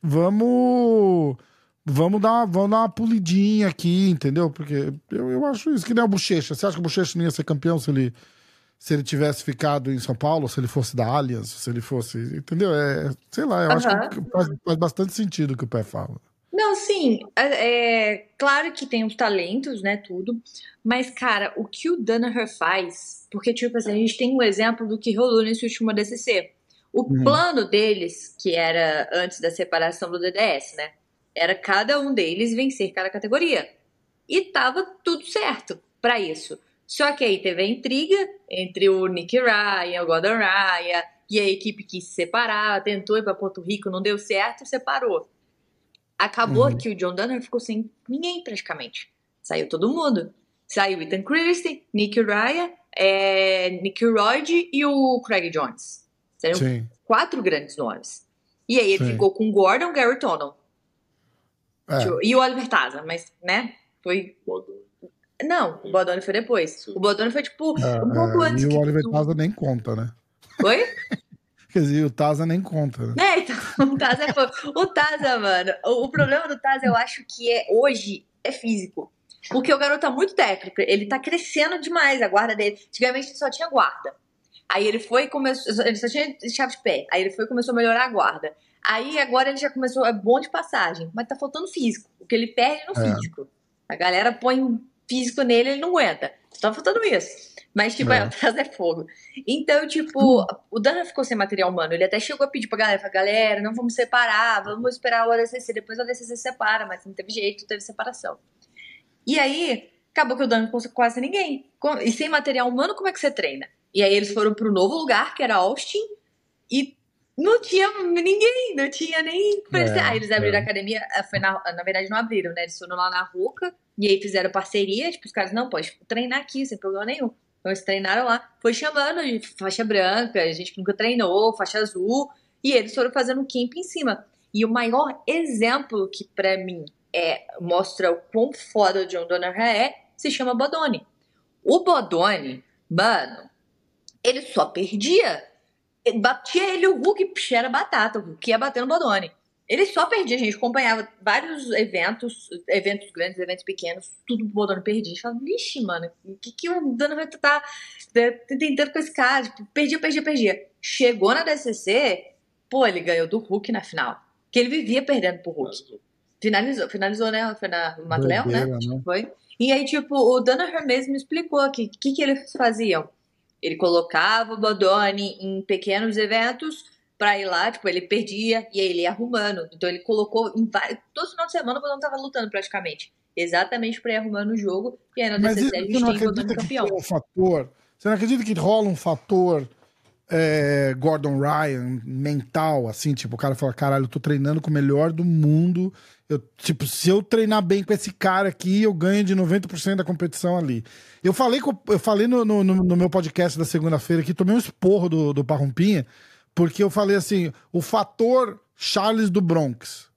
vamos. Vamos dar, vamos dar uma polidinha aqui, entendeu? Porque eu, eu acho isso que nem a Bochecha. Você acha que o Bochecha não ia ser campeão se ele, se ele tivesse ficado em São Paulo, se ele fosse da Allianz, se ele fosse. Entendeu? É, sei lá, eu uhum. acho que faz, faz bastante sentido o que o pé fala.
Não, sim, é, é, claro que tem os talentos, né, tudo, mas, cara, o que o Danaher faz, porque, tipo assim, a gente tem um exemplo do que rolou nesse último DCC. O uhum. plano deles, que era antes da separação do DDS, né, era cada um deles vencer cada categoria. E tava tudo certo para isso. Só que aí teve a intriga entre o Nick Ryan, o Gordon Ryan, e a equipe quis se separar, tentou ir para Porto Rico, não deu certo, separou. Acabou uhum. que o John Donner ficou sem ninguém praticamente. Saiu todo mundo. Saiu Ethan Christie, Nick Ryan, é, Nick Royd e o Craig Jones. Seriam Sim. quatro grandes nomes. E aí ele Sim. ficou com Gordon, Gary Tonon. É. E o Oliver Taza, mas, né? Foi. Não, o Bodoni foi depois. O Bodoni foi, tipo, é, um pouco é, antes.
E o Oliver Taza nem conta, né?
Oi?
Quer dizer, o Taza nem conta. Né?
É, então, o Taza é O Taza, mano, o, problema do Taza, eu acho que é hoje é físico. Porque o garoto tá muito técnico, ele tá crescendo demais a guarda dele. Antigamente ele só tinha guarda. Aí ele foi e começou. Ele só tinha chave de pé. Aí ele foi e começou a melhorar a guarda. Aí agora ele já começou. É bom de passagem, mas tá faltando físico. O que ele perde no é. físico. A galera põe físico nele, ele não aguenta. Tá faltando isso. Mas, tipo, é. atrás é fogo. Então, tipo, o Dana ficou sem material humano. Ele até chegou a pedir pra galera, galera, não vamos separar, vamos esperar o ADCC. Depois o ADCC separa, mas não teve jeito, teve separação. E aí, acabou que o Dana não conseguiu quase ninguém. E sem material humano, como é que você treina? E aí eles foram pro novo lugar, que era Austin, e não tinha ninguém, não tinha nem. É, aí eles abriram é. a academia, eh, foi na, na verdade não abriram, né? Eles foram lá na Ruca, e aí fizeram parceria, tipo, os caras, não, pode treinar aqui, sem problema nenhum. Então eles treinaram lá, foi chamando de faixa branca, gente que nunca treinou, faixa azul, e eles foram fazendo um camp em cima. E o maior exemplo que para mim é mostra o quão foda o John Donner é, se chama Bodoni. O Bodoni, mano, ele só perdia. Batia ele o Hulk, era batata, o Hulk ia batendo o Bodoni. Ele só perdia, a gente acompanhava vários eventos, eventos grandes, eventos pequenos, tudo o Bodoni perdia. A gente falava, vixe, mano, o que, que o Dano vai estar tentando com esse cara? Tipo, perdia, perdia, perdia. Chegou na DCC, pô, ele ganhou do Hulk na final. Que ele vivia perdendo pro Hulk. Finalizou, finalizou, né? Foi na Matléo, né? né? Foi. E aí, tipo, o Danaher mesmo explicou que o que, que eles faziam. Ele colocava o Bodoni em pequenos eventos pra ir lá, tipo, ele perdia e aí ele ia arrumando. Então ele colocou em vários. Todo final de semana o Bodoni tava lutando praticamente. Exatamente pra ir arrumando o jogo. E aí na DCC a gente tem o Bodoni campeão.
Um fator, você não acredita que rola um fator é, Gordon Ryan mental, assim, tipo, o cara fala, caralho, eu tô treinando com o melhor do mundo. Eu, tipo, se eu treinar bem com esse cara aqui, eu ganho de 90% da competição ali. Eu falei, eu falei no, no, no meu podcast da segunda-feira aqui, tomei um esporro do, do Parrumpinha, porque eu falei assim, o fator Charles do Bronx.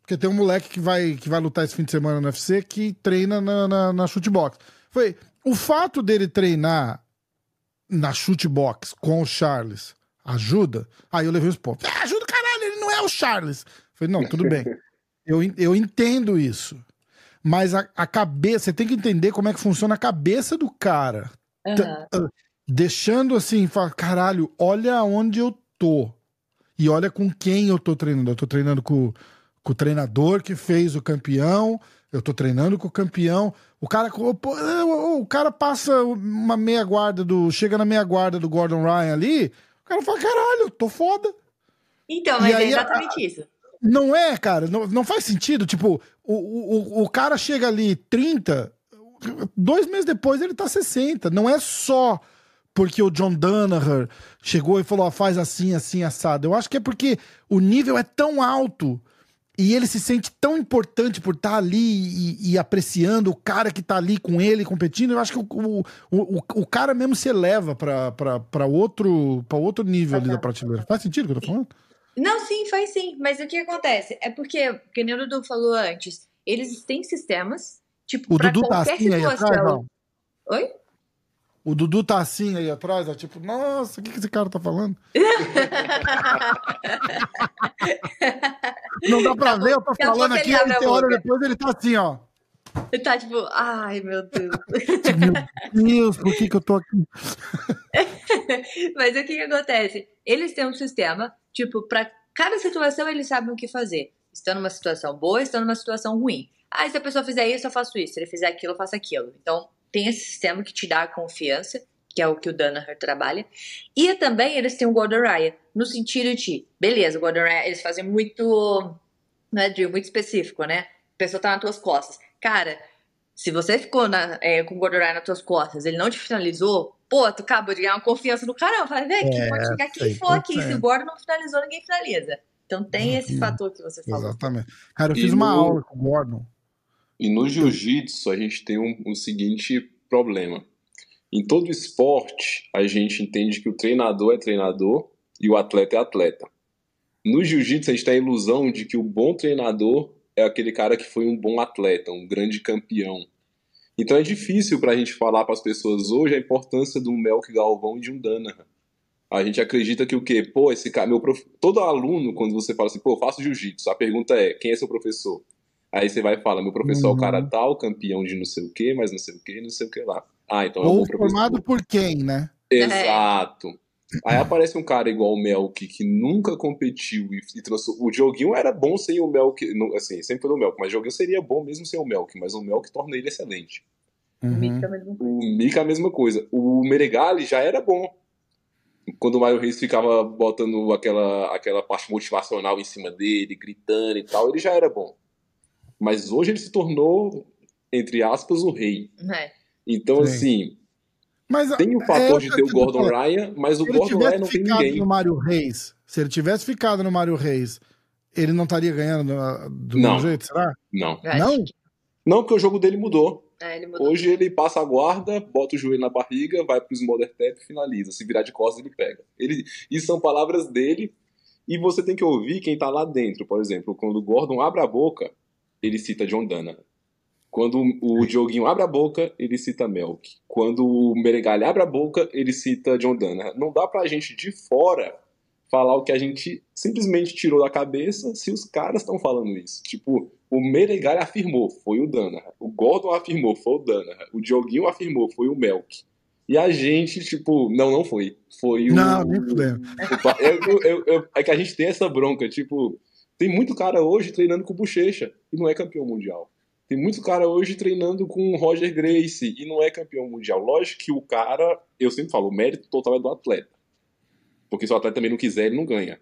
Porque tem um moleque que vai, que vai lutar esse fim de semana no UFC que treina na, na, na shootbox. Foi, o fato dele treinar na shootbox com o Charles ajuda? Aí eu levei os pontos. Ah, ajuda, caralho, ele não é o Charles. falei, não, tudo bem. Eu, eu entendo isso. Mas a, a cabeça, você tem que entender como é que funciona a cabeça do cara. Uhum. Deixando assim, fala, caralho, olha onde eu tô. E olha com quem eu tô treinando. Eu tô treinando com, com o treinador que fez o campeão. Eu tô treinando com o campeão. O cara, o, o cara passa uma meia guarda do. Chega na meia guarda do Gordon Ryan ali. O cara fala: caralho, eu tô foda.
Então, mas é exatamente a, isso.
Não é, cara, não, não faz sentido. Tipo, o, o, o cara chega ali 30, dois meses depois ele tá 60. Não é só porque o John Danaher chegou e falou, faz assim, assim, assado. Eu acho que é porque o nível é tão alto e ele se sente tão importante por estar tá ali e, e, apreciando o cara que tá ali com ele competindo. Eu acho que o, o, o, o cara mesmo se eleva para outro, outro nível ali da prateleira. Faz sentido o que eu tô falando?
Não, sim, faz sim. Mas o que acontece? É porque, que nem o Dudu falou antes, eles têm sistemas, tipo,
o Dudu tá assim situação. Aí atrás,
Oi?
O Dudu tá assim aí atrás, ó, tipo, nossa, o que, que esse cara tá falando? Não dá pra ver, eu tô falando aqui, e você olha depois ele tá assim, ó.
Ele tá tipo, ai meu Deus.
meu Deus, por que, que eu tô aqui?
Mas o que, que acontece? Eles têm um sistema Tipo, para cada situação eles sabem o que fazer. Estão numa situação boa, estão numa situação ruim. Ah, se a pessoa fizer isso, eu faço isso. Se ele fizer aquilo, eu faço aquilo. Então, tem esse sistema que te dá a confiança, que é o que o Danaher trabalha. E também eles têm o Gordon Ryan, no sentido de, beleza, o Gordon Ryan, eles fazem muito, não é, muito específico, né? A pessoa tá nas tuas costas. Cara, se você ficou na, é, com o Gordon Ryan nas tuas costas, ele não te finalizou, Pô, tu acabou de ganhar uma confiança no caramba. Falei, velho, é, pode chegar quem for aqui. Se o Gordon não finalizou, ninguém finaliza. Então tem esse uhum. fator que você falou.
Exatamente. Cara, eu fiz uma aula com o Gordon.
E no jiu-jitsu a gente tem um, um seguinte problema. Em todo esporte, a gente entende que o treinador é treinador e o atleta é atleta. No jiu-jitsu, a gente tem a ilusão de que o bom treinador é aquele cara que foi um bom atleta, um grande campeão. Então é difícil para a gente falar para as pessoas hoje a importância de um Melk Galvão e de um Danaher. A gente acredita que o quê? Pô, esse cara, meu prof... todo aluno, quando você fala assim, pô, eu faço jiu-jitsu, a pergunta é, quem é seu professor? Aí você vai e fala, meu professor uhum. é o cara uhum. tal, campeão de não sei o quê, mas não sei o quê, não sei o que lá. Ah, então
Ou é formado por quem, né?
Exato. Aí aparece um cara igual o Melk, que nunca competiu e, e O Dioguinho era bom sem o Melk, assim, sempre foi o Melk, mas o Dioguinho seria bom mesmo sem o Melk, mas o Melk torna ele excelente.
Uhum.
O Mika é a mesma coisa. O Meregali já era bom. Quando o Mario Reis ficava botando aquela, aquela parte motivacional em cima dele, gritando e tal, ele já era bom. Mas hoje ele se tornou, entre aspas, o rei.
É.
Então, Sim. assim, mas, tem o fator é, de ter o Gordon Ryan, mas o Gordon Ryan não tem ninguém.
No Mário Reis, se ele tivesse ficado no Mário Reis, ele não estaria ganhando do
não.
jeito, será?
Não.
Não?
Não, porque o jogo dele mudou.
É, ele mudou.
Hoje ele passa a guarda, bota o joelho na barriga, vai pro Smother Tap e finaliza. Se virar de costas, ele pega. Ele, isso são palavras dele, e você tem que ouvir quem tá lá dentro. Por exemplo, quando o Gordon abre a boca, ele cita John Dana. Quando o Dioguinho abre a boca, ele cita Melk. Quando o Meregalha abre a boca, ele cita John Dana. Não dá pra gente de fora falar o que a gente simplesmente tirou da cabeça se os caras estão falando isso. Tipo, o Meregalha afirmou, foi o Dana. O Gordon afirmou, foi o Dana. O Dioguinho afirmou, foi o Melk. E a gente, tipo, não, não foi. Foi o.
Não, nem podemos.
É que a gente tem essa bronca, tipo, tem muito cara hoje treinando com bochecha e não é campeão mundial. Tem muito cara hoje treinando com o Roger Grace e não é campeão mundial. Lógico que o cara, eu sempre falo, o mérito total é do atleta. Porque se o atleta também não quiser, ele não ganha.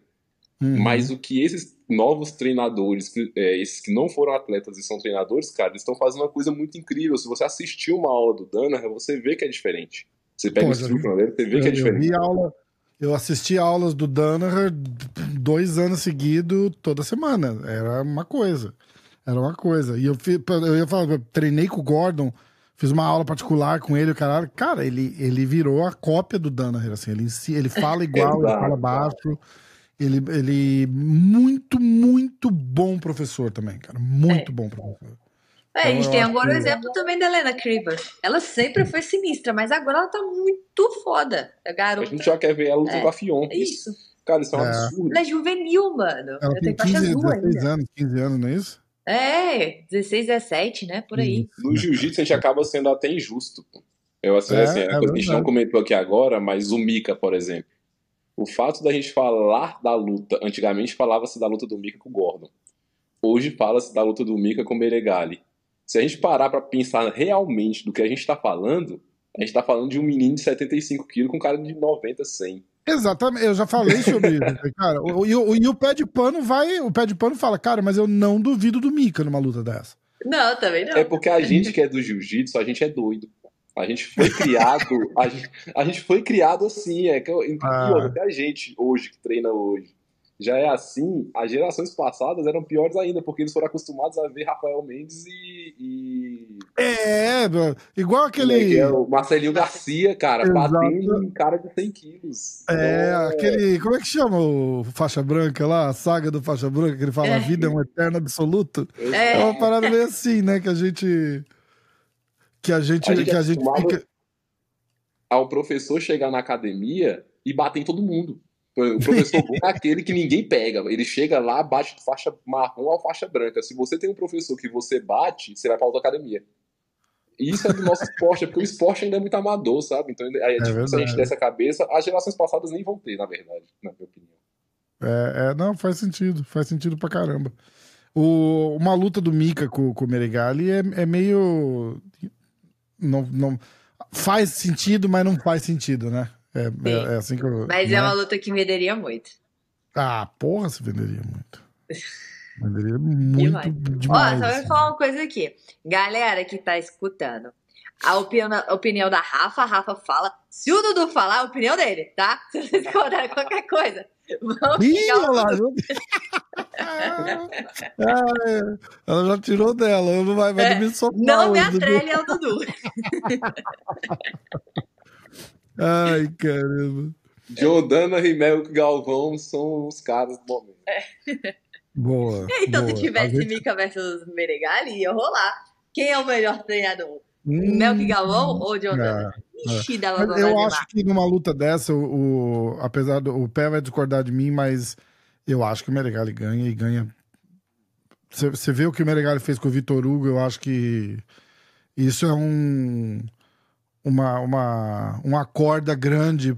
Uhum. Mas o que esses novos treinadores, é, esses que não foram atletas e são treinadores, cara, eles estão fazendo uma coisa muito incrível. Se você assistir uma aula do Danaher, você vê que é diferente. Você pega o dele, você vê que é diferente.
Eu, aula, eu assisti aulas do Danaher dois anos seguidos, toda semana. Era uma coisa. Era uma coisa. E eu, eu ia falar, eu treinei com o Gordon, fiz uma aula particular com ele, o cara, cara, ele, ele virou a cópia do Danaher, assim, ele, ele fala igual, ele fala baixo. Ele, ele muito, muito bom professor também, cara. Muito é. bom professor.
É, então, a gente tem agora que... o exemplo também da Helena Kriver. Ela sempre foi sinistra, mas agora ela tá muito foda. A garota.
A gente já quer ver ela lutando é, com a Fion.
Isso.
Cara, isso é um é. absurdo.
Ela é juvenil, mano.
Ela tem 15, 16 anos, 15 anos, não é isso?
É, 16, 17, né? Por aí.
No jiu-jitsu a gente acaba sendo até injusto. Eu, assim, é, assim, é, a, a gente não comentou aqui agora, mas o Mika, por exemplo. O fato da gente falar da luta, antigamente falava-se da luta do Mika com o Gordon. Hoje fala-se da luta do Mika com o Meregali. Se a gente parar para pensar realmente do que a gente está falando, a gente está falando de um menino de 75 quilos com um cara de 90, 100.
Exatamente, eu já falei sobre isso, cara. O, e, o, e o pé de pano vai. O pé de pano fala, cara, mas eu não duvido do Mika numa luta dessa.
Não, também não.
É porque a gente que é do jiu-jitsu, a gente é doido. A gente foi criado. a, gente, a gente foi criado assim. É que, ah. até a gente hoje, que treina hoje, já é assim, as gerações passadas eram piores ainda, porque eles foram acostumados a ver Rafael Mendes e. e...
É, igual aquele.
É o Marcelinho Garcia, cara, Exato. batendo em cara de 100 quilos.
É, então, aquele. Como é que chama o Faixa Branca lá? A saga do Faixa Branca, que ele fala: é. a vida é um eterno absoluto. É. é uma parada meio assim, né? Que a gente. Que a gente. A gente que a gente fica...
Ao professor chegar na academia e bater em todo mundo. O professor bom é aquele que ninguém pega. Ele chega lá, bate faixa marrom a faixa branca. Se você tem um professor que você bate, você vai para outra academia. E isso é do nosso esporte, é porque o esporte ainda é muito amador, sabe? Então é, difícil a gente dessa cabeça. As gerações passadas nem vão ter, na verdade, na minha opinião.
É, é não, faz sentido. Faz sentido pra caramba. O, uma luta do Mika com, com o Meregali é, é meio. Não, não, faz sentido, mas não faz sentido, né? É, é, é, assim que eu.
Mas é né? é uma luta que venderia muito.
Ah, porra, se venderia muito. venderia muito demais. demais.
Ó, só vou falar uma coisa aqui. Galera que tá escutando. A opinião, a opinião da Rafa, a Rafa fala. Se o Dudu falar, a opinião dele, tá? Se vocês contarem qualquer coisa, vamos
Ih, lá, ah, ela já tirou dela, não vai, vai é, me soprar.
Não me atrelhe ao Dudu.
Ai, caramba.
John Dana e Melk Galvão são os caras do momento.
É. Boa.
então,
boa.
se tivesse
gente...
Mika versus Meregali, ia rolar. Quem é o melhor treinador? Hum, Melk Galvão ou John Dana? É, Ixi, dava
é. Eu acho que numa luta dessa, o, o, apesar do o pé vai discordar de mim, mas eu acho que o Meregali ganha e ganha. Você vê o que o Meregali fez com o Vitor Hugo, eu acho que isso é um uma, uma, uma corda grande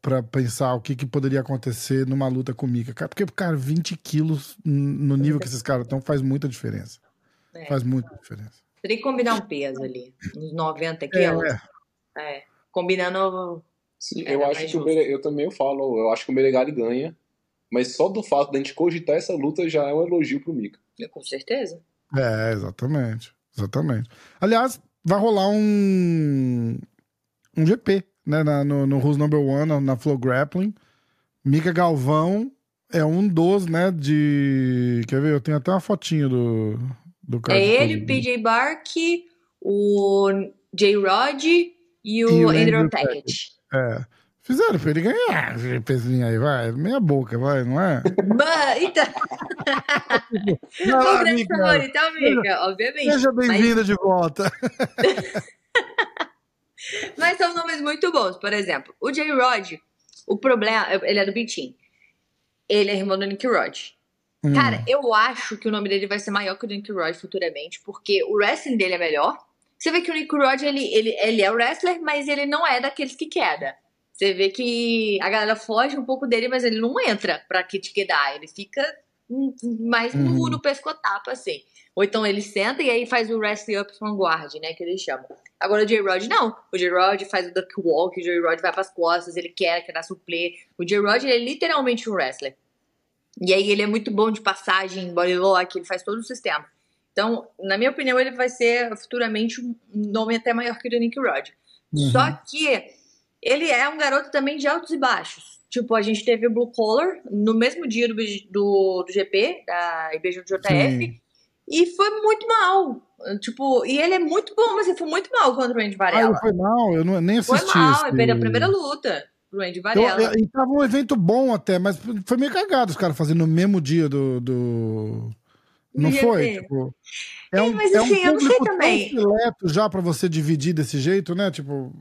para pensar o que, que poderia acontecer numa luta com o Mika. Porque, cara, 20 quilos no nível que esses caras estão faz muita diferença. É. Faz muita diferença.
Teria que combinar um peso ali, uns 90 quilos. É, é. é. Combinando.
Sim, eu acho que o Bere... eu também falo, eu acho que o Meregali ganha, mas só do fato de a gente cogitar essa luta já é um elogio pro Mika.
Com certeza.
É, exatamente. Exatamente. Aliás, vai rolar um, um GP, né? Na, no, no Who's Number One, na, na Flow Grappling. Mika Galvão é um dos, né? De. Quer ver? Eu tenho até uma fotinho do, do
cara. É ele, o PJ Bark, o J-Rod e o, e o Andrew Tackett.
É. Fizeram pra ele ganhar esse pezinho aí, vai. Meia boca, vai, não é?
Mas, então... o grande favorito é o Mika, obviamente.
Seja bem-vinda mas... de volta.
mas são nomes muito bons. Por exemplo, o J-Rod, o problema... Ele é do Bitim. Ele é irmão do Nick Rod. Hum. Cara, eu acho que o nome dele vai ser maior que o do Nick Rod futuramente, porque o wrestling dele é melhor. Você vê que o Nick Rod, ele, ele, ele é o wrestler, mas ele não é daqueles que queda. Você vê que a galera foge um pouco dele, mas ele não entra pra Kedai. Ele fica mais no, uhum. no pescotapo, assim. Ou então ele senta e aí faz o wrestling up vanguard, né? Que eles chamam. Agora o J-Rod não. O J-Rod faz o duck walk, o J-Rod vai pras costas, ele quer, quer dar suplê. O J-Rod é literalmente um wrestler. E aí ele é muito bom de passagem, body lock, ele faz todo o sistema. Então, na minha opinião, ele vai ser futuramente um nome até maior que o do Nick Rod. Uhum. Só que ele é um garoto também de altos e baixos. Tipo, a gente teve o Blue Collar no mesmo dia do, do, do GP, da IBJJF, e foi muito mal. Tipo, e ele é muito bom, mas ele foi muito mal contra o Andy Varela.
Ah, foi mal, eu não, nem assisti.
Foi mal, ele perdeu a primeira luta pro Andy Varela.
Eu, eu, e tava um evento bom até, mas foi meio cagado os caras fazendo no mesmo dia do. do... Não foi? Tipo,
é, é um, mas assim, é um eu não sei também.
já para você dividir desse jeito, né? Tipo.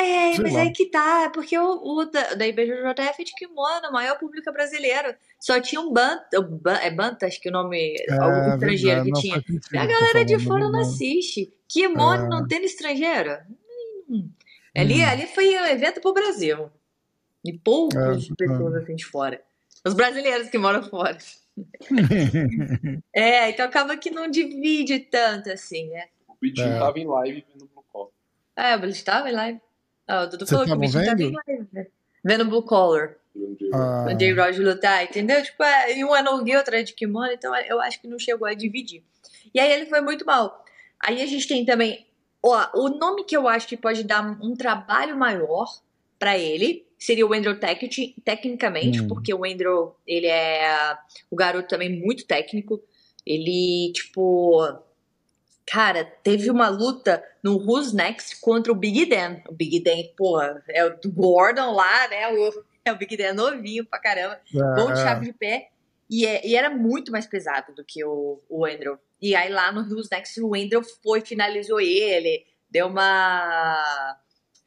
É, Sei mas lá. aí que tá, é porque o, o da, da IBJJF de kimono, o maior público brasileiro. Só tinha um Banta, é Banta, acho que o nome, é, algum estrangeiro que tinha. a galera de fora não assiste. Kimono é. não tem no estrangeiro? Hum. Ali, hum. ali foi um evento pro Brasil. E poucas é, pessoas assim de fora. Os brasileiros que moram fora. é, então acaba que não divide tanto assim, né?
O Bitinho é. tava em live vendo o Blue Call.
É, o Bitinho tava em live. Ah, o Dudu falou que o bicho tá bem leve. Vendo Blue Collar. Ah. O J-Rod lutar, entendeu? Tipo, é, e um é no outro é de kimono, então eu acho que não chegou a dividir. E aí ele foi muito mal. Aí a gente tem também. Ó, o nome que eu acho que pode dar um trabalho maior para ele seria o Andrew Tackett, tecnicamente, hum. porque o Andrew, ele é o garoto também muito técnico. Ele, tipo, Cara, teve uma luta no Who's Next contra o Big Dan. O Big Dan, porra, é o do Gordon lá, né? O, é o Big Dan novinho pra caramba. É, bom de chave de pé. E, é, e, era muito mais pesado do que o, o Andrew. E aí lá no Who's Next, o Andrew foi, finalizou ele, deu uma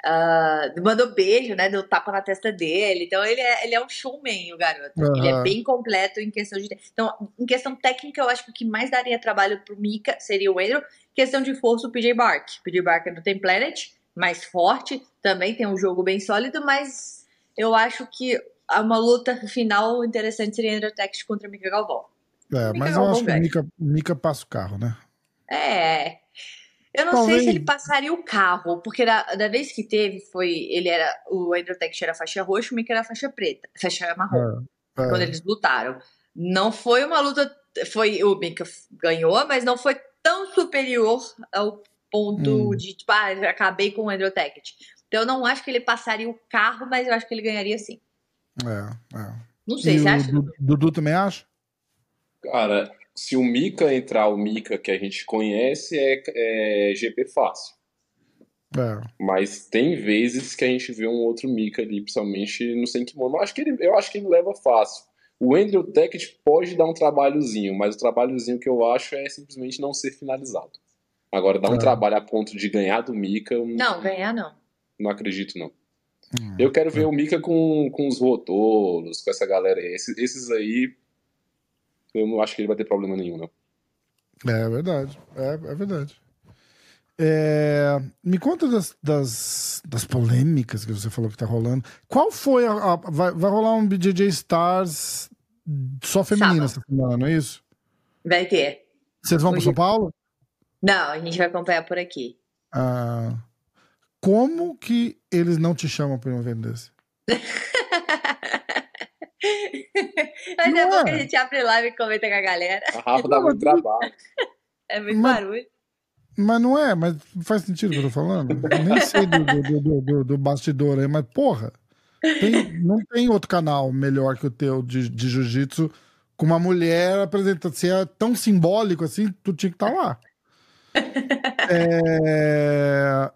Uh, mandou beijo, né? Deu tapa na testa dele. Então ele é, ele é um showman, o garoto. Uhum. Ele é bem completo em questão de. Então, em questão técnica, eu acho que o que mais daria trabalho pro Mika seria o Andrew. Questão de força, o PJ Bark. O PJ Bark é do Tem Planet, mais forte, também tem um jogo bem sólido, mas eu acho que uma luta final interessante seria Andrew Tex contra Mika Galvão.
É, Mika mas Galvão eu acho que o Mika, Mika passa o carro, né?
É, eu não Talvez. sei se ele passaria o carro, porque da, da vez que teve, foi. Ele era. O Hydrotech era faixa roxa, o Mickey era faixa preta, faixa marrom. É, é. Quando eles lutaram. Não foi uma luta. Foi. O Mika ganhou, mas não foi tão superior ao ponto hum. de, tipo, ah, acabei com o Hydrotech. Então eu não acho que ele passaria o carro, mas eu acho que ele ganharia sim.
É, é.
Não sei, e você acha?
Dudu também acha?
Cara, se o Mika entrar, o Mika que a gente conhece é, é GP fácil.
É.
Mas tem vezes que a gente vê um outro Mika ali, principalmente no sem kimono. Eu acho que ele, eu acho que ele leva fácil. O Andrew Tackett pode dar um trabalhozinho, mas o trabalhozinho que eu acho é simplesmente não ser finalizado. Agora, dar um
É.
trabalho a ponto de ganhar do Mika, eu
Não, ganhar não.
não acredito, não.
Hum.
Eu quero ver o Mika com, com os rotolos, com essa galera aí. Esses, esses aí, eu não acho que ele vai ter problema nenhum, não.
É verdade. É, é verdade. É, me conta das, das, das polêmicas que você falou que tá rolando. Qual foi a. a- vai, vai rolar um BJJ Stars só feminino essa semana, não é isso?
Vai ter.
Vocês vão para São Paulo?
Não, a gente vai acompanhar por aqui.
Ah, como que eles não te chamam para um evento desse?
Mas
Não
é bom
é.
que a gente abre live e comenta com a galera.
A Rafa dá muito trabalho.
É muito
Mas-
barulho.
Mas não é, mas faz sentido o que eu tô falando. Eu nem sei do, do, do, do- do bastidor aí, mas porra, tem- não tem outro canal melhor que o teu de, de jiu-jitsu com uma mulher apresentando. Se é tão simbólico assim, tu tinha que estar lá. É,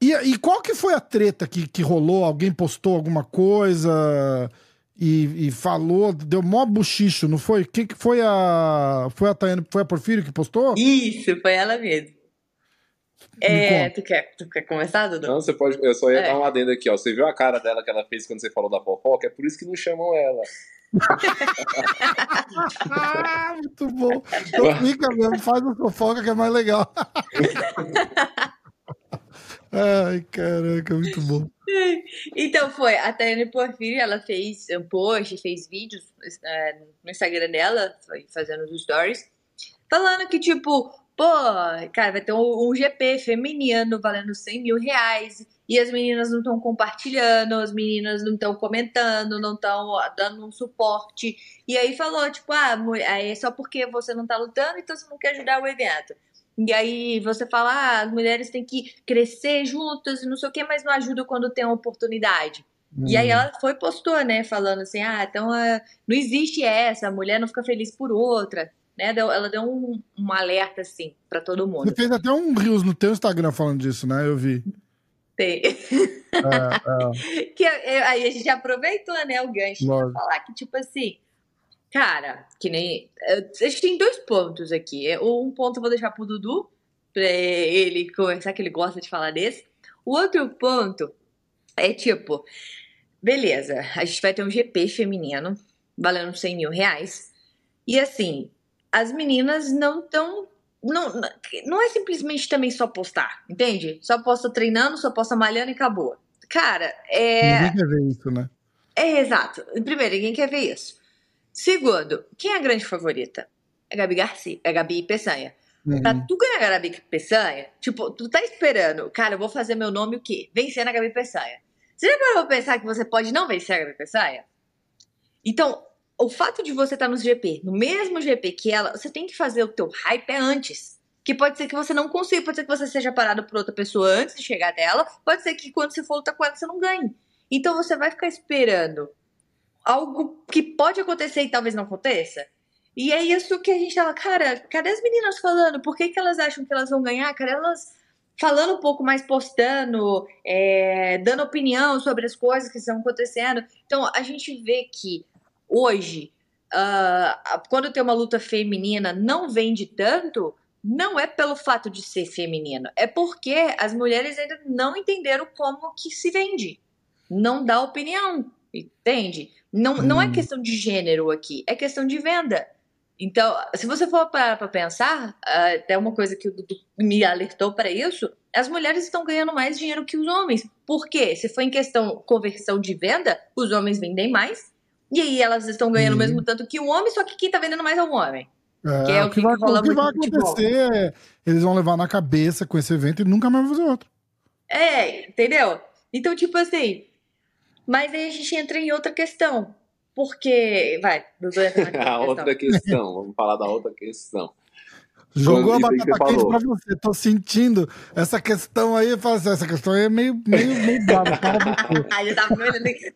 E, e qual que foi a treta que, que rolou? Alguém postou alguma coisa e, e falou, deu mó buchicho, não foi? Quem que foi a. Foi a Tayane, foi a Porfírio que postou?
Isso, foi ela mesmo. É,
conta.
tu quer, tu quer começar, Dudu?
Não, você pode. Eu só ia
É.
dar um adendo aqui, ó. Você viu a cara dela que ela fez quando você falou da fofoca? É por isso que não chamam ela.
Ah, muito bom. Então fica mesmo, faz a fofoca que é mais legal. Ai, caraca, muito bom.
Então foi, a Tayane Porfírio, ela fez um post, fez vídeos é, no Instagram dela, fazendo os stories, falando que, tipo, pô, cara, vai ter um, um GP feminino valendo 100 mil reais, e as meninas não estão compartilhando, as meninas não estão comentando, não estão dando um suporte, e aí falou, tipo, ah, é só porque você não tá lutando, então você não quer ajudar o evento. E aí você fala, ah, as mulheres têm que crescer juntas e não sei o que, mas não ajuda quando tem uma oportunidade. E aí ela foi postou, né, falando assim, ah, então ah, não existe essa, a mulher não fica feliz por outra, né? Deu- ela deu um, um alerta, assim, pra todo mundo.
Você fez até um Reels no teu Instagram falando disso, né? Eu vi.
Tem.
É,
que é, aí a gente aproveitou, né, o gancho pra
Lógico.
falar que, tipo assim, cara, que nem. A gente tem dois pontos aqui. Um ponto eu vou deixar pro Dudu, pra ele conversar, que ele gosta de falar desse. O outro ponto é tipo, beleza, a gente vai ter um GP feminino valendo 100 mil reais. E assim, as meninas não estão. Não, não é simplesmente também só postar, entende? Só posta treinando, só posta malhando e acabou. Cara, é.
Ninguém quer ver isso, né?
É, exato. Primeiro, ninguém quer ver isso. Segundo, quem é a grande favorita? É a Gabi Garcia, é a Gabi Peçanha. Pra
Uhum.
tu ganhar a Gabi Peçanha, tipo, tu tá esperando, cara, eu vou fazer meu nome o quê? Vencer na Gabi Peçanha. Você já parou pra pensar que você pode não vencer a Gabi Peçanha? Então, o fato de você estar no GP, no mesmo GP que ela, você tem que fazer o teu hype é antes. Que pode ser que você não consiga, pode ser que você seja parado por outra pessoa antes de chegar até ela, pode ser que quando você for lutar com ela, você não ganhe. Então você vai ficar esperando algo que pode acontecer e talvez não aconteça. E é isso que a gente tava, cara, cadê as meninas falando? Por que, que elas acham que elas vão ganhar? Cadê elas falando um pouco mais, postando, é, dando opinião sobre as coisas que estão acontecendo? Então a gente vê que hoje, ah, quando tem uma luta feminina, não vende tanto. Não é pelo fato de ser feminino, é porque as mulheres ainda não entenderam como que se vende. Não dá opinião, entende? Não, não é
Hum.
questão de gênero aqui, é questão de venda. Então, se você for parar para pensar, ah, até uma coisa que o Dudu me alertou para isso, as mulheres estão ganhando mais dinheiro que os homens. Por quê? Se for em questão conversão de venda, os homens vendem mais, e aí elas estão ganhando o
Uhum.
mesmo tanto que o homem, só que quem tá vendendo mais é o homem.
É,
Que é
o que
que
vai, o que vai acontecer é eles vão levar na cabeça com esse evento e nunca mais vão fazer outro.
É, entendeu? Então, tipo assim. Mas aí a gente entra em outra questão. Porque. Vai, Dudu
A outra questão, vamos falar da outra questão.
Jogou a
Quando-
batata quente
falou.
pra você. Tô sentindo essa questão aí. Assim, essa questão aí é meio, meio, meio brava.
Ai, tava.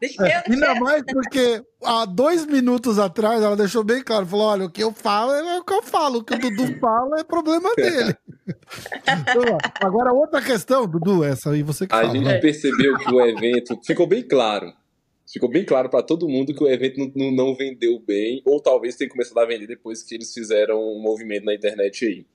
Deixa eu.
Ainda mais porque há dois minutos atrás ela deixou bem claro. Falou: olha, o que eu falo é o que eu falo. O que o Dudu fala é problema dele. Agora, outra questão, Dudu, essa aí você que
A
fala.
gente
né?
percebeu que o evento ficou bem claro. Ficou bem claro pra todo mundo que o evento não, não- não vendeu bem, ou talvez tenha começado a vender depois que eles fizeram um movimento na internet aí.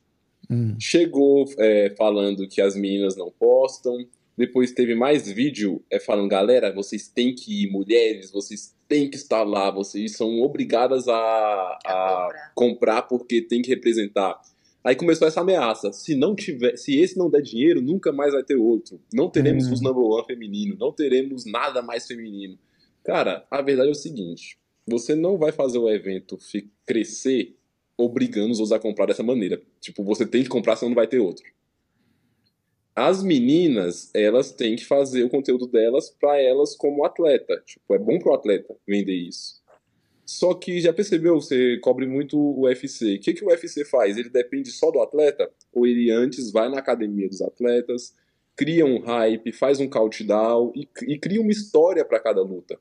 Hum.
Chegou é, falando que as meninas não postam. Depois teve mais vídeo é, falando, galera, vocês têm que ir, mulheres, vocês têm que estar lá, vocês são obrigadas a, a
comprar.
comprar porque tem que representar. Aí começou essa ameaça. Se não tiver, se esse não der dinheiro, nunca mais vai ter outro. Não teremos
Hum.
os number one feminino, não teremos nada mais feminino. Cara, a verdade é o seguinte: você não vai fazer o evento crescer obrigando os outros a comprar dessa maneira. Tipo, você tem que comprar, senão não vai ter outro. As meninas, elas têm que fazer o conteúdo delas pra elas como atleta. Tipo, é bom pro atleta vender isso. Só que já percebeu, você cobre muito o UFC. O que, que o UFC faz? Ele depende só do atleta? Ou ele antes vai na academia dos atletas, cria um hype, faz um countdown e, e cria uma história para cada luta.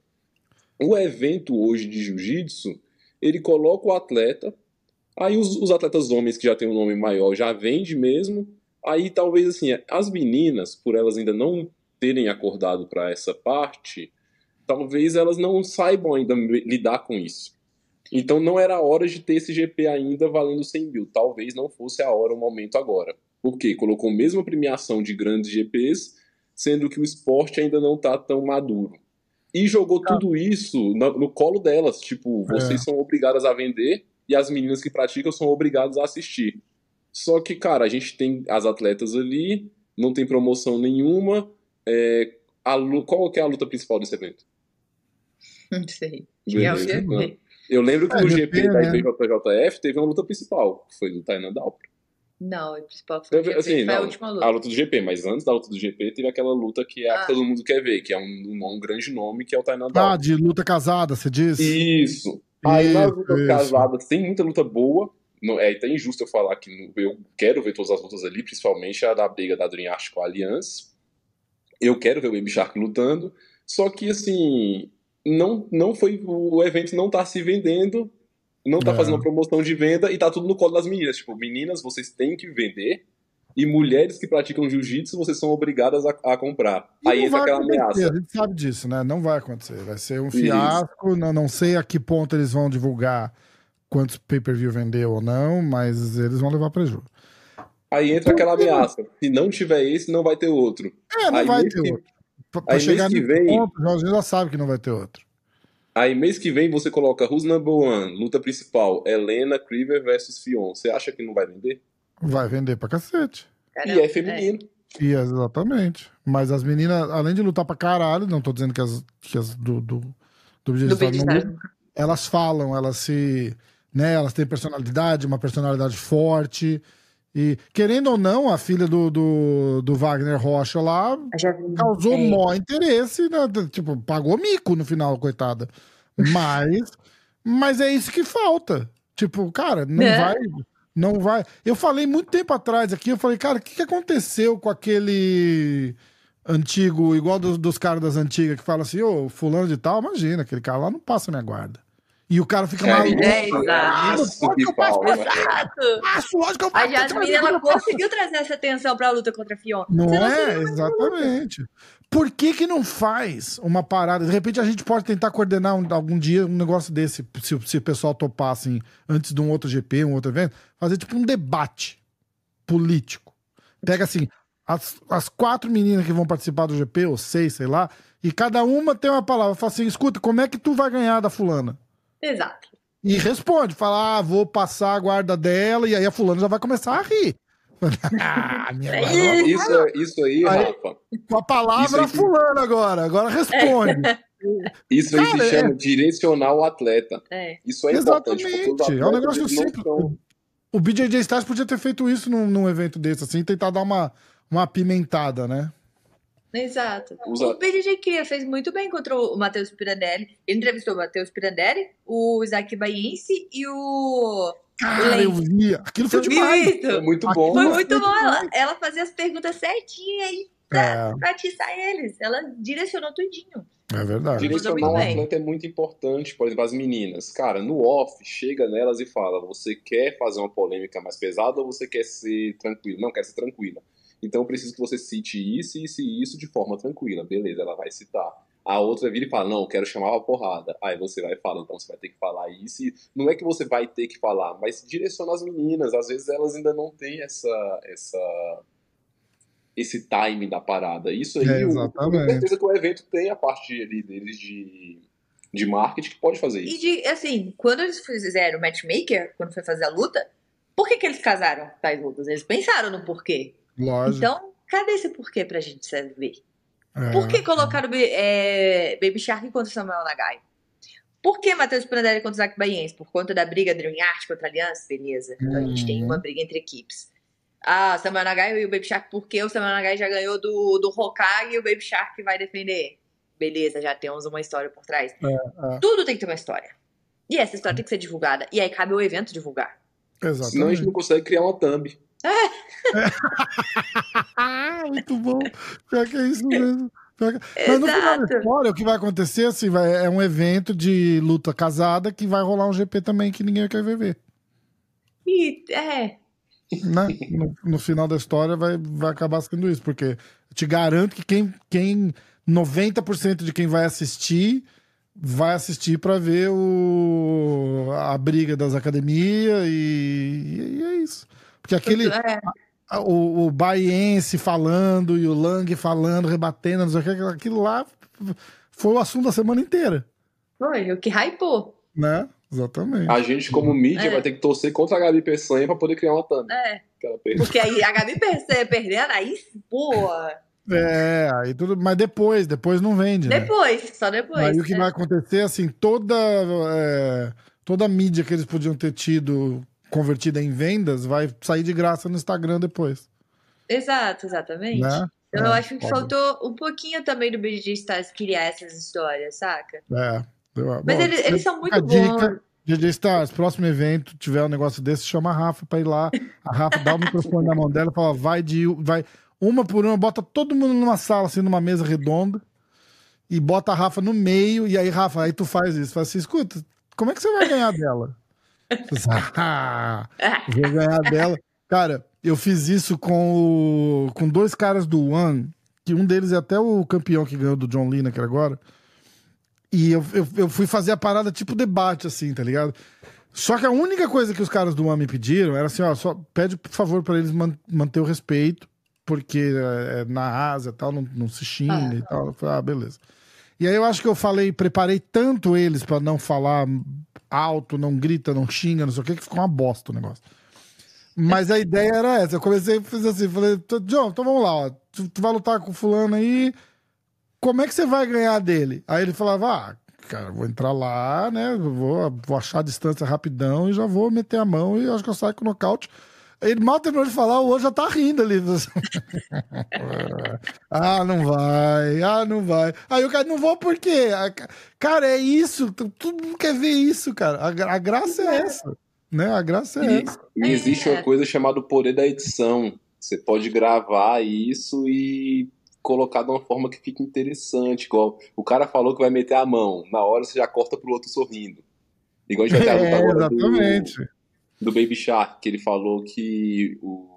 O evento hoje de jiu-jitsu, ele coloca o atleta, aí os, os atletas homens que já têm um nome maior já vende mesmo, aí talvez assim, as meninas, por elas ainda não terem acordado para essa parte, talvez elas não saibam ainda lidar com isso. Então não era a hora de ter esse GP ainda valendo 100 mil. Talvez não fosse a hora, o momento agora. Por quê? Colocou a mesma premiação de grandes GPs, sendo que o esporte ainda não está tão maduro. E jogou tudo isso no, no colo delas. Tipo, vocês são obrigadas a vender e as meninas que praticam são obrigadas a assistir. Só que, cara, a gente tem as atletas ali, não tem promoção nenhuma. É, a, qual que é a luta principal desse evento?
Não sei.
Beleza.
É o GP.
Eu lembro que
É,
no
GP,
GP da
né?
IBJJF teve uma luta principal, que foi do Tainan Dalpro.
Não, o principal foi GP,
Assim,
foi a última
a
luta.
luta do GP, mas antes da luta do GP teve aquela luta que é a
Ah.
que todo mundo quer ver, que é um, um, um grande nome, que é o Tainan
Ah, de luta casada, você diz?
Isso. Aí nas lutas casadas tem muita luta boa. Não, é até injusto eu falar que eu quero ver todas as lutas ali, principalmente a da briga da Dream Art com a Allianz. Eu quero ver o Baby Shark lutando. Só que assim, não, não foi. O evento não tá se vendendo, não tá
É.
fazendo promoção de venda e tá tudo no colo das meninas. Tipo, meninas, vocês têm que vender. E mulheres que praticam jiu-jitsu, vocês são obrigadas a, a comprar.
E
Aí entra aquela ameaça.
A gente sabe disso, né? Não vai acontecer. Vai ser um fiasco. Não, não sei a que ponto eles vão divulgar quantos pay-per-view vendeu ou não, mas eles vão levar prejuízo.
Aí entra aquela ameaça. Se não tiver esse, não vai ter outro.
É, não
Aí
vai ter
que-
outro. Pra, pra
aí
chegar
mês que
nesse
vem-
ponto, já sabe que não vai ter outro.
Aí mês que vem você coloca Who's Number One, luta principal, Helena Criver versus Fion. Você acha que não vai vender?
Vai vender pra cacete.
Caramba,
e é feminino.
E exatamente. Mas as meninas, além de lutar pra caralho, não tô dizendo que as, que as do, do, do
Do
Objetivo
Big
não elas falam, elas se. Né, elas têm personalidade, uma personalidade forte. E, querendo ou não, a filha do, do, do Wagner Rocha lá causou
é.
mó interesse, né? Tipo, pagou mico no final, coitada. Mas, mas é isso que falta. Tipo, cara, não
Né?
vai. Não vai. Eu falei muito tempo atrás aqui, eu falei, cara, o que, que aconteceu com aquele antigo, igual dos, dos caras das antigas, que fala assim, ô, fulano de tal, imagina, aquele cara lá não passa minha guarda. E o cara fica
É
maluco.
É, exato.
Acho, lógico que eu
A Jasmine, ela conseguiu trazer essa atenção pra luta contra a Fion.
Não
Você
é? Exatamente. Por que que não faz uma parada? De repente a gente pode tentar coordenar um- algum dia um negócio desse, se, se o pessoal topar, assim, antes de um outro GP, um outro evento, fazer tipo um debate político. Pega assim, as, as quatro meninas que vão participar do GP, ou seis, sei lá, e cada uma tem uma palavra. Fala assim, escuta, como é que tu vai ganhar da fulana?
Exato.
E responde, fala, ah, vou passar a guarda dela, e aí a fulana já vai começar a rir. ah, minha
É
Isso, é- isso aí,
Aí-
Rafa,
com a palavra
Isso
fulano agora. Agora responde.
isso aí
Cara,
se chama direcionar o atleta.
É.
Isso é importante.
Exatamente. É um negócio simples. O BJJ Stars podia ter feito isso num, num evento desse, assim, tentar dar uma, uma apimentada, né?
Exato.
Usa-
O BJJ Cria fez muito bem contra o Matheus Pirandelli. Ele entrevistou o Matheus Pirandelli, o Isaac Baiense e o.
Cara, eu vi. Aquilo foi
Tu
demais.
É muito bom.
Foi muito
foi
bom. Ela, ela fazia as perguntas certinhas e pra, é. pra atiçar eles. Ela direcionou tudinho.
É verdade.
Direcionar um atleta é muito importante. Por exemplo, as meninas. Cara, no off, chega nelas e fala: você quer fazer uma polêmica mais pesada ou você quer ser tranquila? Não, quer ser tranquila. Então eu preciso que você cite isso, isso e isso de forma tranquila. Beleza, ela vai citar. A outra vira e fala, não, eu quero chamar uma porrada. Aí você vai e fala, então você vai ter que falar isso. E não é que você vai ter que falar, mas direciona as meninas. Às vezes elas ainda não têm essa, essa esse time da parada. Isso aí, é, eu tenho certeza que o evento tem a parte ali deles de, de marketing que pode fazer isso.
E de, assim, quando eles fizeram o matchmaker, quando foi fazer a luta, por que, que eles casaram tais lutas? Eles pensaram no porquê.
Lógico.
Então, cadê esse porquê pra gente saber? É, por que colocaram é. Baby Shark contra Samuel Nagai? Por que Matheus Prandelli contra Zac Baiense? Por conta da briga Dream Art contra a Aliança? Beleza. Então a gente tem uma uhum. briga entre equipes. Ah, Samuel Nagai e o Baby Shark, porque o Samuel Nagai já ganhou do, do Hokage e o Baby Shark vai defender. Beleza, já temos uma história por trás. É, é. Tudo tem que ter uma história. E essa história tem que ser divulgada. E aí cabe o evento divulgar.
Exatamente. Senão a gente não consegue criar uma thumb.
É. Muito bom. Pior que é isso mesmo. Mas no final da história, o que vai acontecer assim, vai, é um evento de luta casada que vai rolar um GP também que ninguém quer ver.
E, é.
Né? No, no, final da história vai, vai acabar sendo isso, porque eu te garanto que quem, quem 90% de quem vai assistir vai assistir para ver o, a briga das academias e, e é isso. Porque aquele. É. O, o Baiense falando e o Lang falando, rebatendo, não sei o que, aquilo lá foi o assunto da semana inteira.
Foi, o que hypou.
Né? Exatamente.
A gente, como mídia, é. vai ter que torcer contra a Gabi Peçanha pra poder criar uma thumb.
É. Porque aí a Gabi Peçanha perdendo, aí, pô.
É, aí tudo. Mas depois, depois não vende.
Né? Depois, né? só depois.
Aí o que vai acontecer, assim, toda. É, toda a mídia que eles podiam ter tido convertida em vendas vai sair de graça no Instagram depois.
Exato, exatamente. Né? Então, é, eu acho que faltou um pouquinho também do BG Stars criar essas histórias, saca?
É.
Mas Bom, eles, eles, são muito bons.
GG Stars, próximo evento, tiver um negócio desse, chama a Rafa pra ir lá. A Rafa dá o microfone na mão dela e fala: vai de. Vai, uma por uma, bota todo mundo numa sala, assim, numa mesa redonda, e bota a Rafa no meio, e aí, Rafa, aí tu faz isso. Fala assim: escuta, como é que você vai ganhar dela? Ah, vou ganhar dela. Cara, eu fiz isso com, o, com dois caras do One, que um deles é até o campeão que ganhou do John Lineker agora. E eu, eu, eu, fui fazer a parada tipo debate, assim, tá ligado? Só que a única coisa que os caras do One me pediram era assim, ó, só pede por favor para eles man manter o respeito, porque é, é na Ásia e tal, não, não se xinga ah, e tal. Eu falei, ah, beleza. E aí eu acho que eu falei, preparei tanto eles para não falar alto, não grita, não xinga, não sei o que, que ficou uma bosta o negócio. Mas a ideia era essa. Eu comecei a fazer assim, falei, John, então vamos lá, ó. Tu, tu vai lutar com o fulano aí. Como é que você vai ganhar dele? Aí ele falava, ah, cara, vou entrar lá, né? Vou, vou achar a distância rapidão e já vou meter a mão e acho que eu saio com o nocaute. Ele mal terminou de falar, o outro já tá rindo ali. ah, não vai. Ah, não vai. Aí o cara, não vou por quê? Cara, é isso. Todo mundo quer ver isso, cara. A, a graça é essa. Né? A graça é
e,
essa.
E existe uma coisa chamada poder da edição. Você pode gravar isso e colocar de uma forma que fique interessante. Igual o cara falou que vai meter a mão. Na hora você já corta pro outro sorrindo. Igual a gente vai ter
é, agora exatamente.
Do do Baby Shark, que ele falou que o,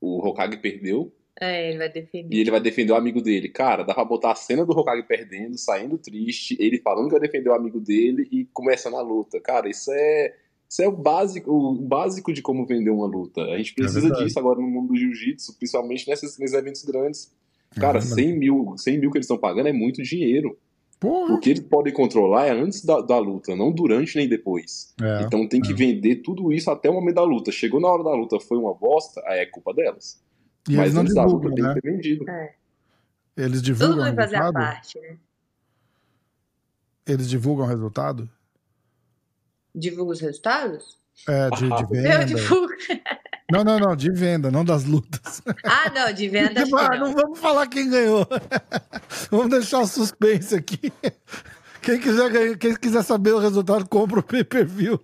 o Hokage perdeu.
É, ele vai defender.
E ele vai defender o amigo dele. Cara, dá pra botar a cena do Hokage perdendo, saindo triste, ele falando que vai defender o amigo dele e começando a luta. Cara, isso é. Isso é o básico, o básico de como vender uma luta. A gente precisa é disso agora no mundo do jiu-jitsu, principalmente nesses, nesses eventos grandes. Cara, é 100 mil, 100 mil que eles estão pagando é muito dinheiro. Porra. O que eles podem controlar é antes da, da luta, não durante nem depois. É, então tem que é. vender tudo isso até o momento da luta. Chegou na hora da luta, foi uma bosta, aí é culpa delas.
E Mas antes da luta né? tem que ter vendido. É. Eles divulgam Tudo vai fazer a parte, né? Eles divulgam o resultado?
Divulga os resultados?
É, de, de venda. Eu divulgo. Não, não, não, de venda, não das lutas.
Ah, não, de venda.
Tipo, ah, não. não vamos falar quem ganhou. vamos deixar o suspense aqui. Quem quiser, ganhar, quem quiser saber o resultado, compra o pay per view.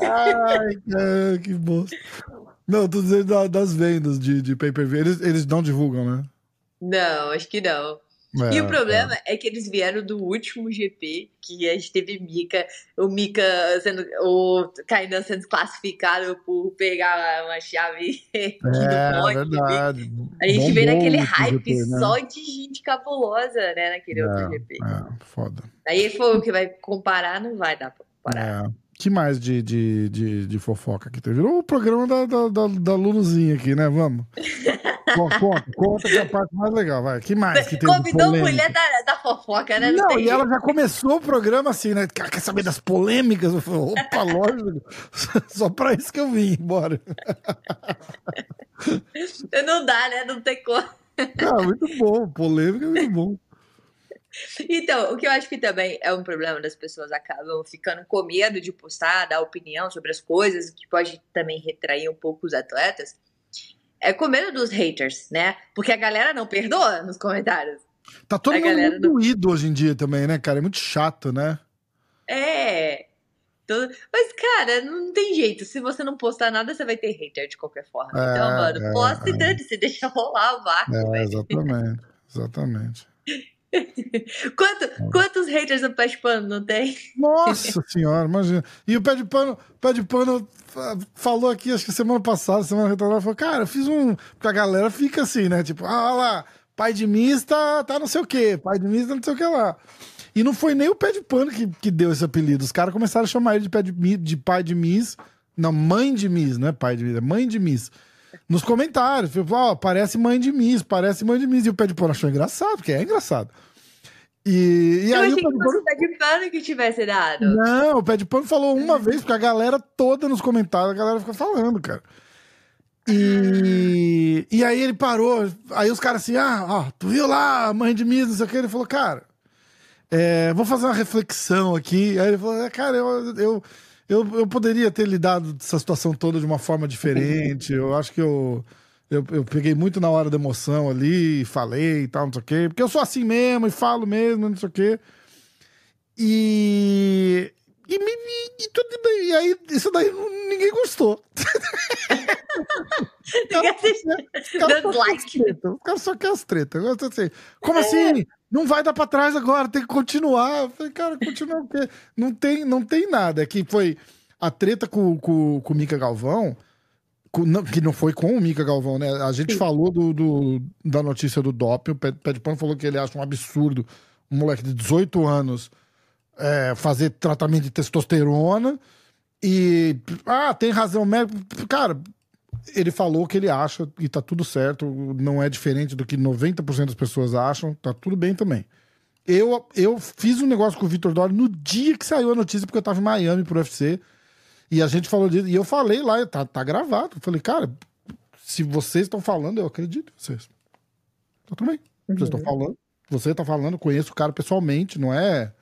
Ai, cara, que bosta. Não, tô dizendo das vendas de, de pay-per-view. Eles, eles não divulgam, né?
Não, acho que não.
É,
e o problema é. é. que eles vieram do último GP, que a gente teve Mika, o Mika sendo, o Kainan sendo classificado por pegar uma chave
é, é verdade.
A gente veio naquele hype GP, né? só de gente cabulosa, né, naquele é, outro GP.
É, foda.
Aí foi o que vai comparar, não vai dar pra comparar.
É. que mais de, de, de, de, fofoca que teve? Virou o programa da, da, da, da Luluzinha aqui, né? Vamos. Conta, conta que é a parte mais legal, vai. que mais que tem
Convidou mulher da, da fofoca, né?
Não, Não e ela já começou o programa assim, né? Quer saber das polêmicas? Eu falei, opa, lógico. Só pra isso que eu vim, bora.
Não dá, né? Não tem como.
Cara, muito bom. Polêmica é muito bom.
Então, o que eu acho que também é um problema das pessoas acabam ficando com medo de postar, dar opinião sobre as coisas, que pode também retrair um pouco os atletas é com medo dos haters, né? Porque a galera não perdoa nos comentários.
Tá todo a mundo muito não... doído hoje em dia também, né, cara? É muito chato, né?
É. Mas, cara, não tem jeito. Se você não postar nada, você vai ter hater de qualquer forma. É, então, mano, é, posta é. e dane-se, deixa rolar o vácuo.
É, exatamente, exatamente.
Quanto, quantos haters no pé de pano não tem?
Nossa senhora, imagina. E o pé de pano, pé de pano falou aqui, acho que semana passada, semana retrasada, falou, cara, eu fiz um. Porque a galera fica assim, né? Tipo, ah, olha lá, pai de mista tá não sei o quê, pai de mista não sei o que lá. E não foi nem o pé de pano que, que deu esse apelido. Os caras começaram a chamar ele de, pé de, de pai de miss. Não, mãe de miss, não é pai de miss, é mãe de miss nos comentários. Ó, oh, parece mãe de Miss, parece mãe de Miss. E o pé de pano achou engraçado, porque é engraçado. E, e
eu
aí
achei o pé de pano... o pé de pano que tivesse dado.
Não, o pé de pano falou uma vez, porque a galera toda nos comentários, a galera fica falando, cara. E, e aí ele parou, aí os caras assim, ah, ó, tu viu lá mãe de Miss, não sei o que, ele falou, cara, é, vou fazer uma reflexão aqui. Aí ele falou, é, cara, eu, eu eu, eu poderia ter lidado essa situação toda de uma forma diferente. Eu acho que eu, eu, eu peguei muito na hora da emoção ali, falei e tal, não sei o quê. Porque eu sou assim mesmo e falo mesmo, não sei o quê. E. E, e, e tudo bem. E aí, isso daí ninguém gostou.
O
cara só quer as tretas. Assim, como é. assim? Não vai dar pra trás agora, tem que continuar. Eu falei, cara, continuar o quê? Não tem, não tem nada. É que foi a treta com, com, com o Mika Galvão, com, não, que não foi com o Mika Galvão, né? A gente Sim. falou do, do, da notícia do doping. O Pé de Pano falou que ele acha um absurdo um moleque de 18 anos é, fazer tratamento de testosterona. E, ah, tem razão médico. Cara, ele falou que ele acha e tá tudo certo, não é diferente do que 90% das pessoas acham, tá tudo bem também. Eu, eu fiz um negócio com o Vitor Dori no dia que saiu a notícia, porque eu tava em Miami pro UFC, e a gente falou disso, e eu falei lá, tá, tá gravado. Eu falei, cara, se vocês estão falando, eu acredito em vocês. Tá tudo bem. Vocês estão uhum. falando, você tá falando, conheço o cara pessoalmente, não é.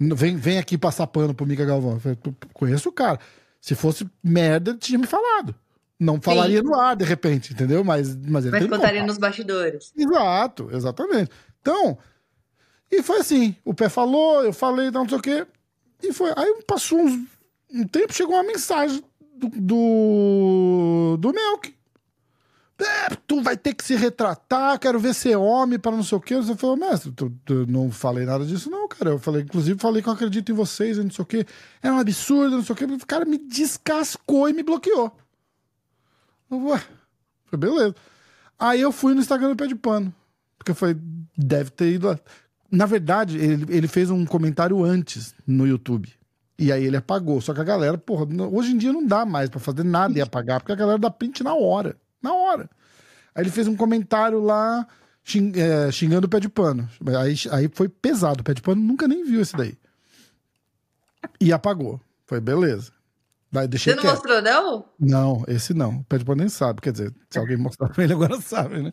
Vem, vem aqui passar pano pro Mica Galvão. Eu falei, conheço o cara. Se fosse merda, tinha me falado. Não falaria Sim. no ar, de repente, entendeu? Mas, mas
Mas contaria nos bastidores.
Exato, exatamente. Então, e foi assim: o pé falou, eu falei, não sei o quê. E foi. Aí passou uns, um tempo, chegou uma mensagem do, do, do Melk. É, tu vai ter que se retratar, quero ver ser homem para não sei o quê. Você falou, mestre, tu, tu, não falei nada disso, não, cara. Eu falei, inclusive, falei que eu acredito em vocês, não sei o quê. É um absurdo, não sei o quê. O cara me descascou e me bloqueou. Ué, foi beleza. Aí eu fui no Instagram do Pé de Pano. Porque foi, deve ter ido. Na verdade, ele, ele fez um comentário antes no YouTube. E aí ele apagou. Só que a galera, porra, hoje em dia não dá mais para fazer nada e apagar, porque a galera dá print na hora. Na hora. Aí ele fez um comentário lá xing, é, xingando o pé de pano. Aí, aí foi pesado. O pé de pano nunca nem viu esse daí. E apagou. Foi beleza. Vai,
Você não quieto. mostrou, não?
Não, esse não. O pé de pano nem sabe. Quer dizer, se alguém mostrar pra ele agora sabe, né?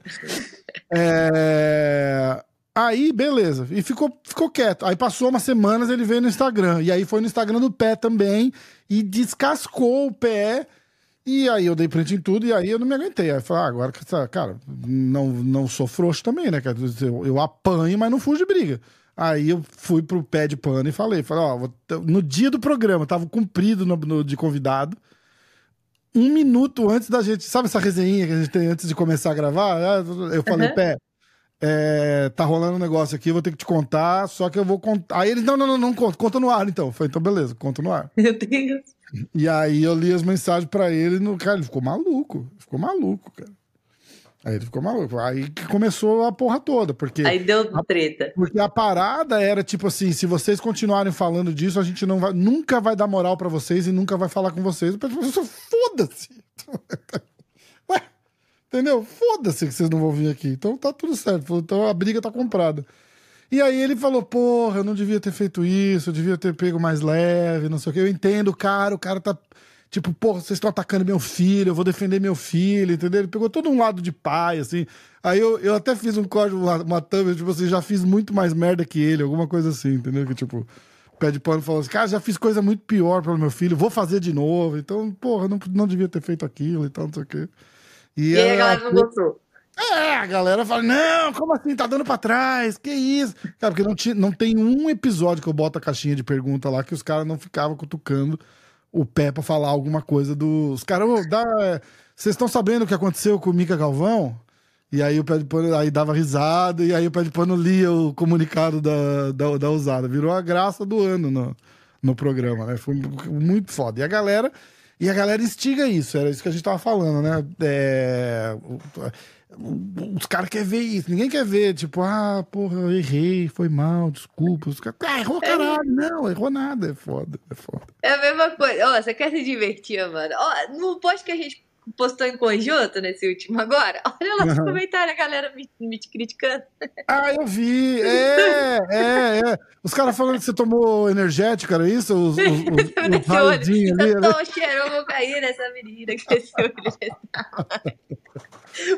É... Aí, beleza. E ficou, ficou quieto. Aí passou umas semanas, ele veio no Instagram. E aí foi no Instagram do pé também. E descascou o pé. E aí eu dei print em tudo. E aí eu não me aguentei. Aí eu falei, ah, agora, cara, não, não sou frouxo também, né? Eu, eu apanho, mas não fujo de briga. Aí eu fui pro pé de pano e falei, falei, ó, no dia do programa, tava cumprido no, no, de convidado. um minuto antes da gente. Sabe essa resenha que a gente tem antes de começar a gravar? Ah, eu falei, uhum. Pé, é, tá rolando um negócio aqui, vou ter que te contar, só que eu vou contar. Aí eles, não, não, não, não conta, conta no ar então. Foi então beleza, conta no ar.
Meu Deus.
E aí eu li as mensagens para ele, no cara, ele ficou maluco, ficou maluco, cara. Aí ele ficou maluco. Aí que começou a porra toda, porque.
Aí deu treta.
porque a parada era tipo assim: se vocês continuarem falando disso, a gente não vai, nunca vai dar moral para vocês e nunca vai falar com vocês. Foda-se! Ué, entendeu? Foda-se que vocês não vão vir aqui. Então tá tudo certo. Então a briga tá comprada. E aí ele falou: porra, eu não devia ter feito isso, eu devia ter pego mais leve, não sei o que. Eu entendo, cara, o cara tá Tipo, porra, vocês estão atacando meu filho, eu vou defender meu filho, entendeu? Ele pegou todo um lado de pai, assim. Aí eu, eu até fiz um código, uma, thumb, tipo assim, já fiz muito mais merda que ele, alguma coisa assim, entendeu? Que tipo, pé de pano falou assim, cara, já fiz coisa muito pior para o meu filho, vou fazer de novo. Então, porra, não, não devia ter feito aquilo e tal, não sei o quê.
E, e aí a galera não gostou.
É, a galera fala, não, como assim, tá dando pra trás, que isso? Cara, porque não, tinha, não tem um episódio que eu boto a caixinha de pergunta lá que os caras não ficavam cutucando o pé para falar alguma coisa dos caras. Vocês estão sabendo o que aconteceu com o Mica Galvão? E aí o pé de pano aí dava risada, e aí o pé de pano lia o comunicado da, da, da usada. Virou a graça do ano no, no programa, né? Foi muito foda. E a galera. E a galera instiga isso, era isso que a gente tava falando, né? É, os caras querem ver isso, ninguém quer ver, tipo, ah, porra, eu errei, foi mal, desculpa. Os caras, ah, errou caralho, não, errou nada, é foda, é foda.
É a mesma coisa, ó, você quer se divertir, mano? Ó, no post que a gente postou em conjunto nesse último agora, olha lá os comentários, a galera me, me criticando.
Ah, eu vi, é, é, é. Os caras falando que você tomou energético, era isso? Os, os, os, os ali.
Eu tô cheirando cocaína, essa menina que esse olho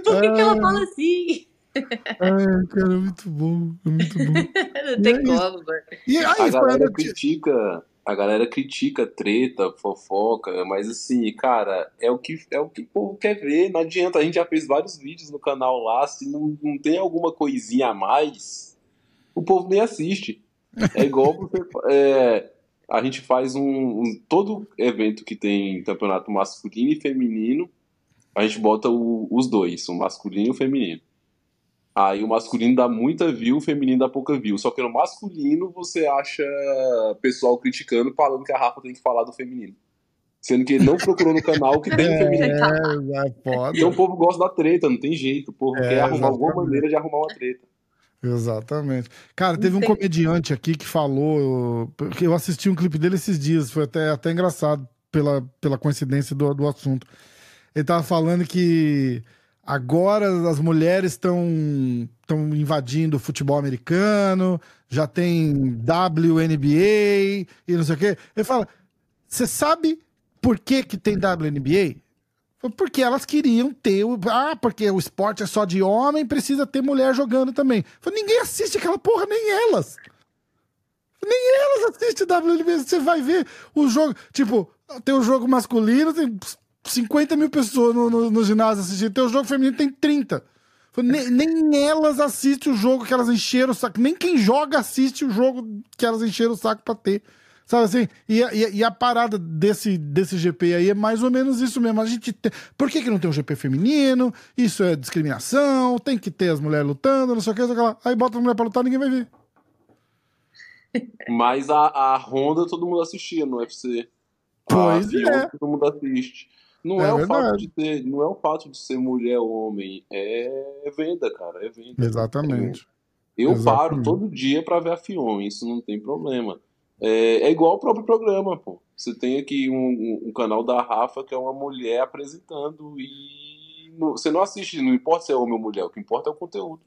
Por que, ah, que ela fala assim?
Ai, cara, é muito bom. É muito bom.
Não tem como, mano.
E aí, a galera critica, a galera critica treta, fofoca, mas assim, cara, é o que é o que o povo quer ver. Não adianta, a gente já fez vários vídeos no canal lá, se não, não tem alguma coisinha a mais, o povo nem assiste. É igual você. É, a gente faz um, um, Todo evento que tem campeonato masculino e feminino, a gente bota o, os dois, o masculino e o feminino. Aí o masculino dá muita view, o feminino dá pouca view. Só que no masculino você acha pessoal criticando, falando que a Rafa tem que falar do feminino. Sendo que ele não procurou no canal que tem é, feminino. É, foda. Então o povo gosta da treta, não tem jeito. O povo é, quer arrumar exatamente. alguma maneira de arrumar uma treta.
Exatamente. Cara, teve um comediante aqui que falou. Porque eu assisti um clipe dele esses dias, foi até, até engraçado pela, pela coincidência do, do assunto. Ele tava falando que agora as mulheres estão estão invadindo o futebol americano, já tem WNBA e não sei o quê. Ele fala: "Você sabe por que que tem WNBA?" Porque elas queriam ter o. Ah, porque o esporte é só de homem, precisa ter mulher jogando também. Falei, ninguém assiste aquela porra, nem elas. Nem elas assistem WNBA. Você vai ver o jogo. Tipo, tem o jogo masculino, tem 50 mil pessoas no, no, no ginásio assistindo. Tem o jogo feminino, tem 30. Nem, nem, elas assistem o jogo que elas encheram o saco. Nem quem joga assiste o jogo que elas encheram o saco pra ter. Sabe assim? E, e, e, a parada desse, desse GP aí é mais ou menos isso mesmo. A gente tem... Por que, que não tem um GP feminino? Isso é discriminação, tem que ter as mulheres lutando, não sei o que, sei lá. Aí bota a mulher pra lutar, ninguém vai ver.
Mas a, a Honda todo mundo assistia no UFC.
Pois a é.
Todo mundo assiste. Não é, é o fato de ter, não é o fato de ser mulher ou homem, é venda, cara, é venda.
Exatamente.
Eu,
Exatamente.
paro todo dia para ver a Fion, isso não tem problema. É, é, igual o próprio programa, pô. Você tem aqui um, um, canal da Rafa que é uma mulher apresentando e no, você não assiste, não importa se é homem ou mulher, o que importa é o conteúdo.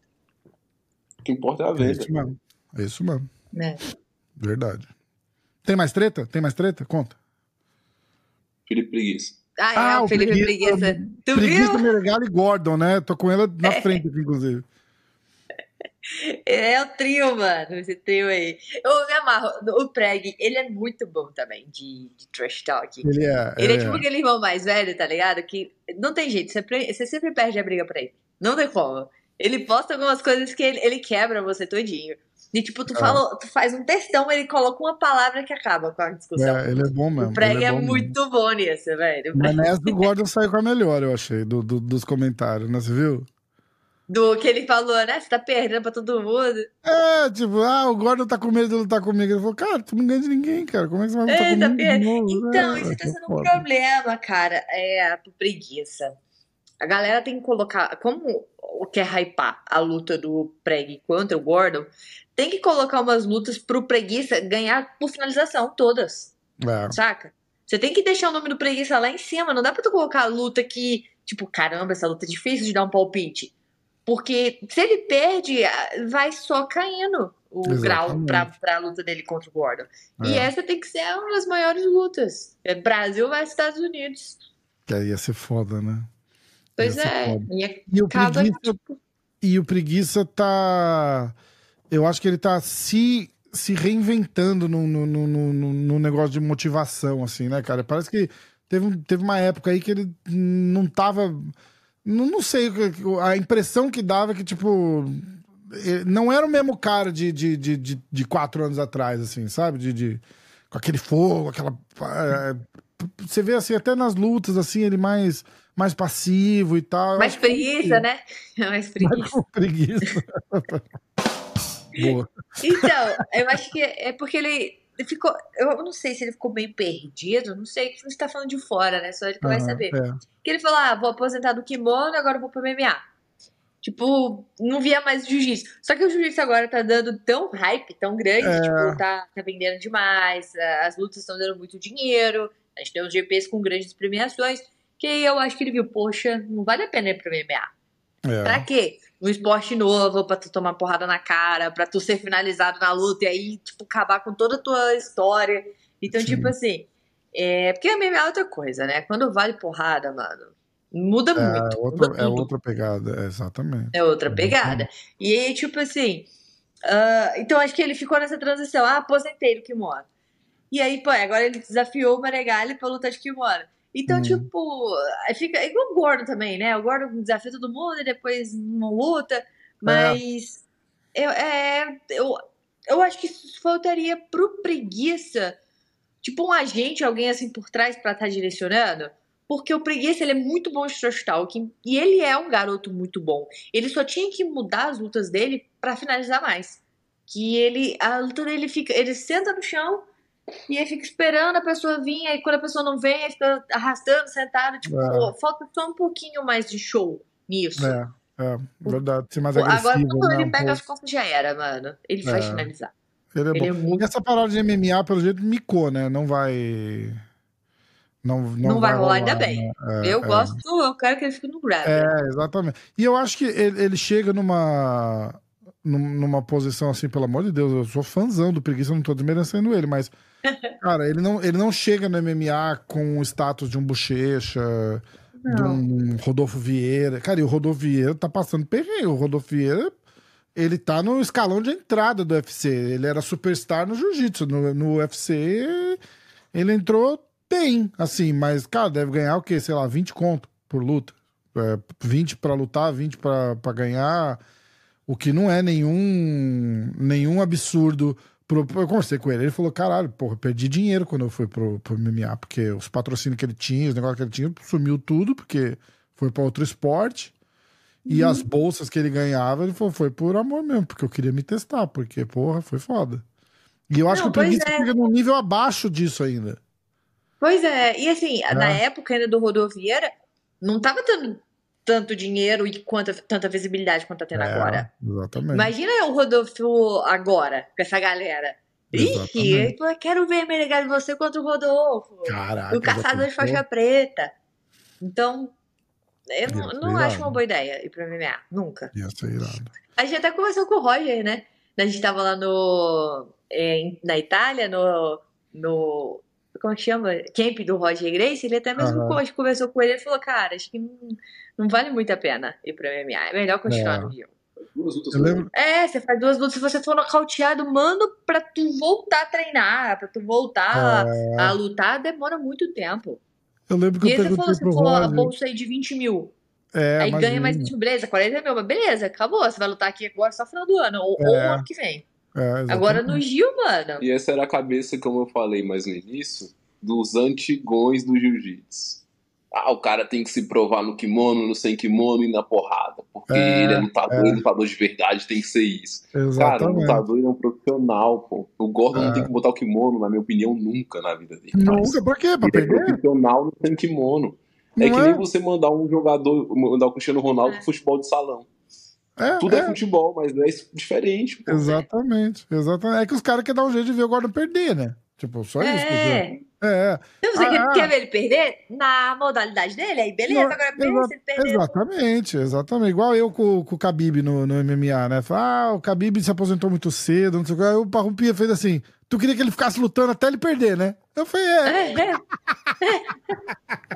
O que importa é a venda.
É isso mesmo. É isso mesmo.
É.
Verdade. Tem mais treta? Tem mais treta? Conta.
Felipe Preguiça.
Ah, é, ah, o Felipe Preguiça. Preguiça. Tu
Preguiça, viu? Meregali e Gordon, né? Tô com ela na é. frente aqui, inclusive.
É o trio, mano, esse trio aí. Eu me amarro. O Preg, ele é muito bom também de, de trash talk.
Ele é.
Ele é, é tipo aquele irmão mais velho, tá ligado? Que não tem jeito, você, você sempre perde a briga pra ele. Não tem como. Ele posta algumas coisas que ele, ele quebra você todinho. E tipo, tu, fala, tu faz um textão, ele coloca uma palavra que acaba com a discussão.
É, ele é bom mesmo.
O preg
é,
é, muito
mesmo.
bom nisso, velho.
Mas nessa do Gordon saiu com a melhor, eu achei, do, do- dos comentários, né? Você viu?
Do que ele falou, né? Você tá perdendo pra todo mundo.
É, tipo, ah, o Gordon tá com medo de lutar comigo. Ele falou, cara, tu não ganha de ninguém, cara. Como é que você vai lutar
É, tá
comigo? de
perdendo.
novo?
Então,
É,
isso tá
é
sendo um problema, cara. É por preguiça. A galera tem que colocar. Como quer hypar a luta do Preg contra o Gordon, tem que colocar umas lutas pro preguiça ganhar por finalização, todas.
É.
Saca? Você tem que deixar o nome do preguiça lá em cima. Não dá pra tu colocar a luta que, tipo, caramba, essa luta é difícil de dar um palpite. Porque se ele perde, vai só caindo o grau
Exatamente.
pra, pra luta dele contra o Gordon. E
É.
essa tem que ser uma das maiores lutas. É Brasil vai Estados Unidos.
Que aí ia ser foda, né?
Pois é. E é
E o preguiça, e o preguiça tá. Eu acho que ele tá se, se reinventando no, no, no, no- no negócio de motivação, assim, né, cara? Parece que teve, teve uma época aí que ele não tava. Não, não sei, a impressão que dava é que, tipo. ele Não era o mesmo cara de, de, de, de, de quatro anos atrás, assim, sabe? De, de, com aquele fogo, aquela. É, Você vê assim, até nas lutas, assim, ele mais, mais passivo e tal.
Mais
que-
preguiça, né? Mais preguiça.
com preguiça. Boa.
Então, eu acho que é porque ele ficou. Eu não sei se ele ficou meio perdido, não sei, que você tá falando de fora, né? Só ele que vai
Aham,
saber.
é.
Que ele falou: ah, vou aposentar do kimono, agora vou pro MMA. Tipo, não via mais jiu-jitsu. Só que o jiu-jitsu agora tá dando tão hype, tão grande,
É.
tipo, tá, tá vendendo demais, as lutas estão dando muito dinheiro, a gente tem os GPs com grandes premiações, que aí eu acho que ele viu, poxa, não vale a pena ir pro MMA.
É.
Pra quê? Um esporte novo, pra tu tomar porrada na cara, pra tu ser finalizado na luta e aí, tipo, acabar com toda a tua história. Então,
Sim.
tipo assim, é... porque a MMA é outra coisa, né? Quando vale porrada, mano, muda
É
muito.
outra,
muda
é outra pegada, é, exatamente.
É outra pegada. E aí, tipo assim. ah, então acho que ele ficou nessa transição. Ah, aposentei no kimono. E aí, pô, agora ele desafiou o Maregali pra lutar de kimono. Então,
Hum.
tipo, fica é igual o Gordo também, né? O Gordo desafia todo mundo e depois não luta. Mas eu, é, eu, eu acho que isso faltaria pro preguiça, tipo um agente, alguém assim por trás pra estar direcionando. Porque o preguiça ele é muito bom de trash talking e ele é um garoto muito bom. Ele só tinha que mudar as lutas dele pra finalizar mais. Que ele a luta dele fica, ele senta no chão e aí fica esperando a pessoa vir, aí quando a pessoa não vem, aí fica arrastando, sentado, tipo,
É.
pô, falta só um pouquinho mais de show nisso.
É, é, verdade. Ser mais
Pô, Agora,
agressivo,
quando
né?
ele pega as costas, já era, mano. Ele vai
É.
finalizar.
Ele é
Ele é muito.
E essa parada de MMA, pelo jeito, micou, né? Não vai. Não, não,
Não vai rolar, ainda bem.
né? É,
eu
é.
gosto, eu quero que ele fique no grab.
É, exatamente. E eu acho que ele, ele chega numa num- numa posição assim, pelo amor de Deus, eu sou fãzão do Preguiça, eu não tô desmerecendo ele, mas cara, ele não, ele não chega no MMA com o status de um Bochecha, de
Não.
um Rodolfo Vieira. Cara, e o Rodolfo Vieira tá passando perrengue. O Rodolfo Vieira, ele tá no escalão de entrada do UFC. Ele era superstar no jiu-jitsu. No, no UFC, ele entrou bem, assim, mas, cara, deve ganhar o quê? Sei lá, 20 conto por luta. É, 20 pra lutar, 20 pra pra ganhar. O que não é nenhum, nenhum absurdo. Pro, eu conversei com ele, ele falou: caralho, porra, perdi dinheiro quando eu fui pro, pro MMA, porque os patrocínios que ele tinha, os negócios que ele tinha, sumiu tudo, porque foi pra outro esporte. E
Uhum.
as bolsas que ele ganhava, ele falou: foi por amor mesmo, porque eu queria me testar, porque, porra, foi foda. E eu acho
Não,
que o preguiça
é.
fica num nível abaixo disso ainda.
Pois é, e assim, na
É.
época ainda do Rodolfo Vieira, não tava tendo tanto dinheiro e quanta, tanta visibilidade quanto tá tendo
É,
agora.
Exatamente.
Imagina o Rodolfo agora, com essa galera.
Exatamente.
eu quero ver Menegas você contra o Rodolfo.
Caraca.
o caçador de faixa preta. Então, eu não,
ser
não
irado.
acho uma boa ideia ir pra MMA. Nunca.
Ia ser irado.
A gente até conversou com o Roger, né? A gente tava lá no. é, na Itália, no. no como chama? Camp do Roger Grace. Ele até mesmo gente conversou com ele e falou: Cara, acho que não, não vale muito a pena ir pra MMA. É melhor continuar
É.
no Rio.
Duas lutas
Eu lembro,
É, você faz duas lutas. Se você for nocauteado, mano, pra tu voltar a treinar, pra tu voltar
É.
a lutar, demora muito tempo.
eu lembro que
E
eu
aí você falou
pro
pô, a bolsa aí de 20 mil.
É,
aí
mas
ganha mais
não-
20 mil, beleza, 40 mil, mas beleza, acabou. Você vai lutar aqui agora só no final do ano, ou, ou
É.
ano que vem.
É,
Agora no Gil, mano.
E essa era a cabeça, como eu falei mais no início, dos antigões do jiu-jitsu. Ah, o cara tem que se provar no kimono, no sem kimono e na porrada. Porque
É,
ele é lutador,
é.
lutador de verdade, tem que ser isso. Cara, o
Exatamente.
lutador ele é um profissional, pô. O Gordon
É.
não tem que botar o kimono, na minha opinião, nunca na vida dele. Mas
Nunca, por quê? Pra
Ele é
perder?
profissional no sem kimono. É
Não
que
é?
nem você mandar um jogador, mandar o Cristiano Ronaldo
É.
pro futebol de salão.
É,
Tudo é,
é.
futebol, mas é diferente. Pô.
Exatamente, exatamente. É que os caras querem dar um jeito de ver o Gordon perder, né? Tipo, só isso.
É.
entendeu? É,
Então você
Ah,
quer ver ele perder? Na modalidade dele? Aí beleza,
Não,
agora beleza,
exa-
ele perdeu.
exatamente, exatamente. Igual eu com, com o Khabib no, no MMA, né? Falar, ah, o Khabib se aposentou muito cedo, não sei o que. Aí o Parrumpia fez assim, tu queria que ele ficasse lutando até ele perder, né? Eu falei, é,
É, é.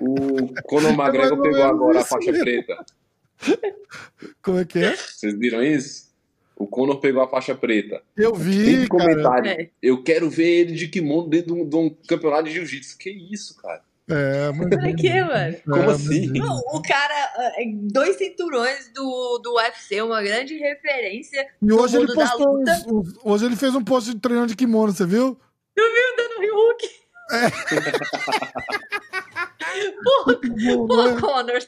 O Conor McGregor
mais ou
pegou agora a
isso
faixa preta.
como é que é?
Vocês viram isso? O Conor pegou a faixa preta.
Eu
Tem
vi, cara.
comentário.
É.
Eu quero ver ele de kimono dentro de um, de um campeonato de jiu-jitsu. Que isso, cara?
É, mas...
Pra quê, mano?
Como
É,
assim?
Não, o cara, é, dois cinturões do, do UFC, uma grande referência
E hoje ele postou
luta.
uns- uns- hoje ele fez um post de treinando de kimono, você viu?
dando Ryuk. Pô,
Bom,
pô,
né?
Connor.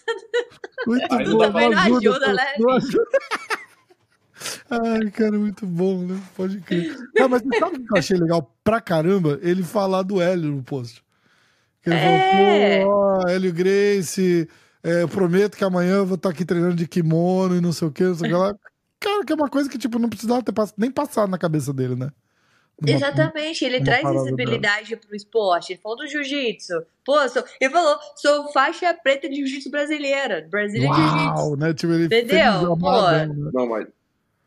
Muito
Aí
bom.
também não ajuda,
pô,
né,
ajuda. Ai, cara, muito bom, né? Pode crer. Não, mas sabe o que eu achei legal pra caramba? Ele falar do Hélio no post. Que ele
É.
falou, pô, Hélio Grace, é, eu prometo que amanhã eu vou estar aqui treinando de kimono e não sei o que, não sei o que lá. Cara, que é uma coisa que, tipo, não precisava ter pass- nem passado na cabeça dele, né? Numa-
Exatamente, ele
uma
traz visibilidade pro esporte. Ele falou do jiu-jitsu. Pô, sou- ele falou, sou faixa preta de jiu-jitsu brasileira. Brasília Jiu-Jitsu.
Né? Tipo,
Entendeu? Pô.
Não, mas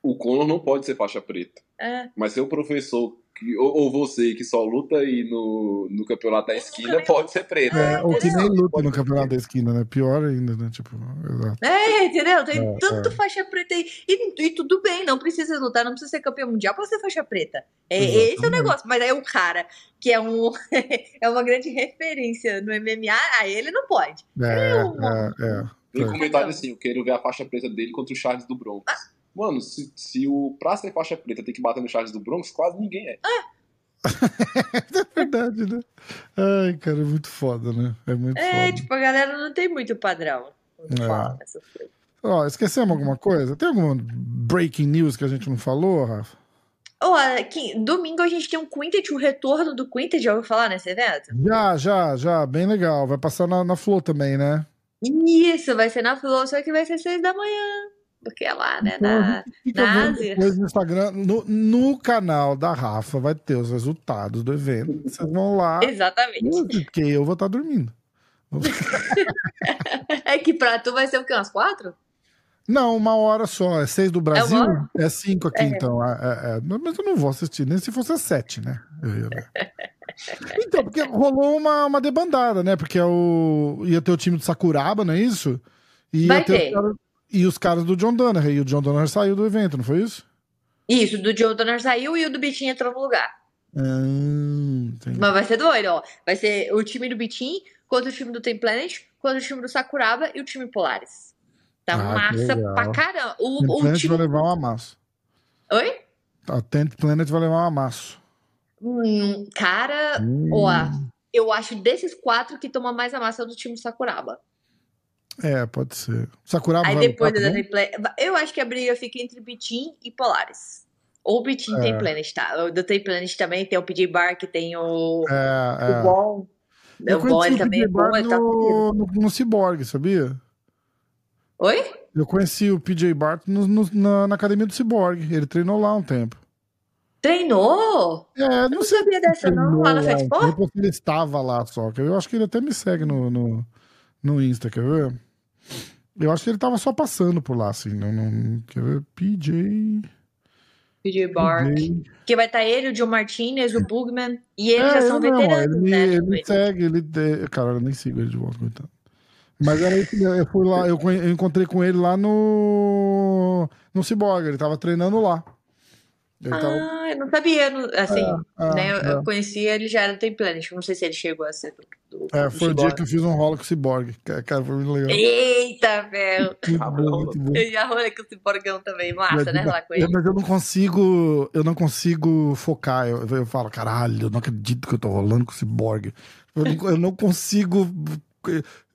o Conor não pode ser faixa preta.
É.
Mas ser o professor, que, ou, ou você que só luta aí no, no campeonato da esquina, pode ser preta.
É, ou que nem luta no campeonato da esquina, né? Pior ainda, né? Tipo, exato.
É, entendeu? Tem
É,
tanto faixa preta aí. E, e tudo bem, não precisa lutar, não precisa ser campeão mundial pra ser faixa preta. É,
Exatamente.
esse é o negócio. Mas aí o cara, que é, um, é uma grande referência no MMA, aí ele não pode.
É,
Eu-
é, é.
Tem
É.
comentário assim, eu quero ver a faixa preta dele contra o Charles do Bronx. Mano, se, se o pra ser faixa preta tem que bater no Charles do Bronx, quase ninguém é.
É verdade, né? Ai, cara, é muito foda, né? É muito
É,
foda.
tipo, a galera não tem muito padrão. quando
É.
fala essas coisas.
Ó, esquecemos alguma coisa? Tem alguma breaking news que a gente não falou, Rafa?
Ó, aqui, domingo a gente tem um Quintet, o retorno do Quintet, já ouviu falar nesse evento?
Já, já, já, bem legal. Vai passar na, na Flow também, né?
Isso, vai ser na Flow, só que vai ser seis da manhã. Porque é lá, né? Na...
Fica
Na
vendo
Ásia.
depois no Instagram, no, no canal da Rafa vai ter os resultados do evento. Vocês vão lá,
Exatamente.
porque eu vou estar dormindo.
É que pra tu vai ser o quê? Umas quatro?
Não, uma hora só. É seis do Brasil?
hora?
É, cinco aqui,
É.
então. É, é, é. Mas eu não vou assistir, nem se fosse sete, né? Então, porque rolou uma, uma debandada, né? Porque é o, ia ter o time do Sakuraba, não é isso? E
Vai
ter e os caras do John Donner. E o John Donner saiu do evento, não foi isso?
Isso, do Joe Donner saiu e o do Bitinho entrou no lugar.
Entendi.
Mas vai ser doido, ó. Vai ser o time do Bitinho contra o time do Tem Planet, contra o time do Sakuraba e o time Polaris. Tá
Ah,
massa pra caramba.
O
O, o
Planet
time.
vai levar um amasso.
Oi?
A Tent Planet vai levar um amasso.
Hum, cara,
Hum.
ó, eu acho desses quatro que toma mais a massa é o do time do Sakuraba.
É, pode ser. Sakuraba
Aí
vai
depois da Planet. Eu acho que a briga fica entre Bitin e Polaris. Ou Bitin
É.
tem Planet, tá? O do Tem Planet também tem o PJ Bar, que tem o,
É,
o
é.
Bom.
Eu
O Bom
conheci
ele também é
PJ
bom,
Bar
ele tá
no, no, no Cyborg, sabia?
Oi?
Eu conheci o PJ Bart no- no- na, na academia do Cyborg. Ele treinou lá um tempo.
Treinou?
É, não,
Eu não sabia dessa, não. Lá na
um
Fat Sport?
tempo ou se ele estava lá só. que Eu acho que ele até me segue no, no, no Insta, quer ver? Eu acho que ele tava só passando por lá, assim. Não, não, quer ver? PJ.
PJ Bar.
PJ.
Que vai estar ele, o John Martinez, o Bugman. E eles
É,
já são
ele
veteranos,
ele,
né?
ele me segue, ele. é, Cara, eu nem sigo ele de volta, coitado. Mas era isso eu fui lá, eu encontrei com ele lá no. No Cyborg, ele tava treinando lá.
Ele ah, eu não sabia. Assim, é, é, né? Eu, é. eu conhecia ele já era Time Planet. Não sei se ele chegou a ser do. do
é, foi o dia que eu fiz um rolo com o Cyborg. Cara, foi muito legal.
Eita, velho! Eu já rolei com o Cyborgão também. Massa, né? Lá com ele.
Mas eu não consigo. Eu não consigo focar. Eu, eu falo, caralho, eu não acredito que eu tô rolando com o Cyborg. Eu não, eu não consigo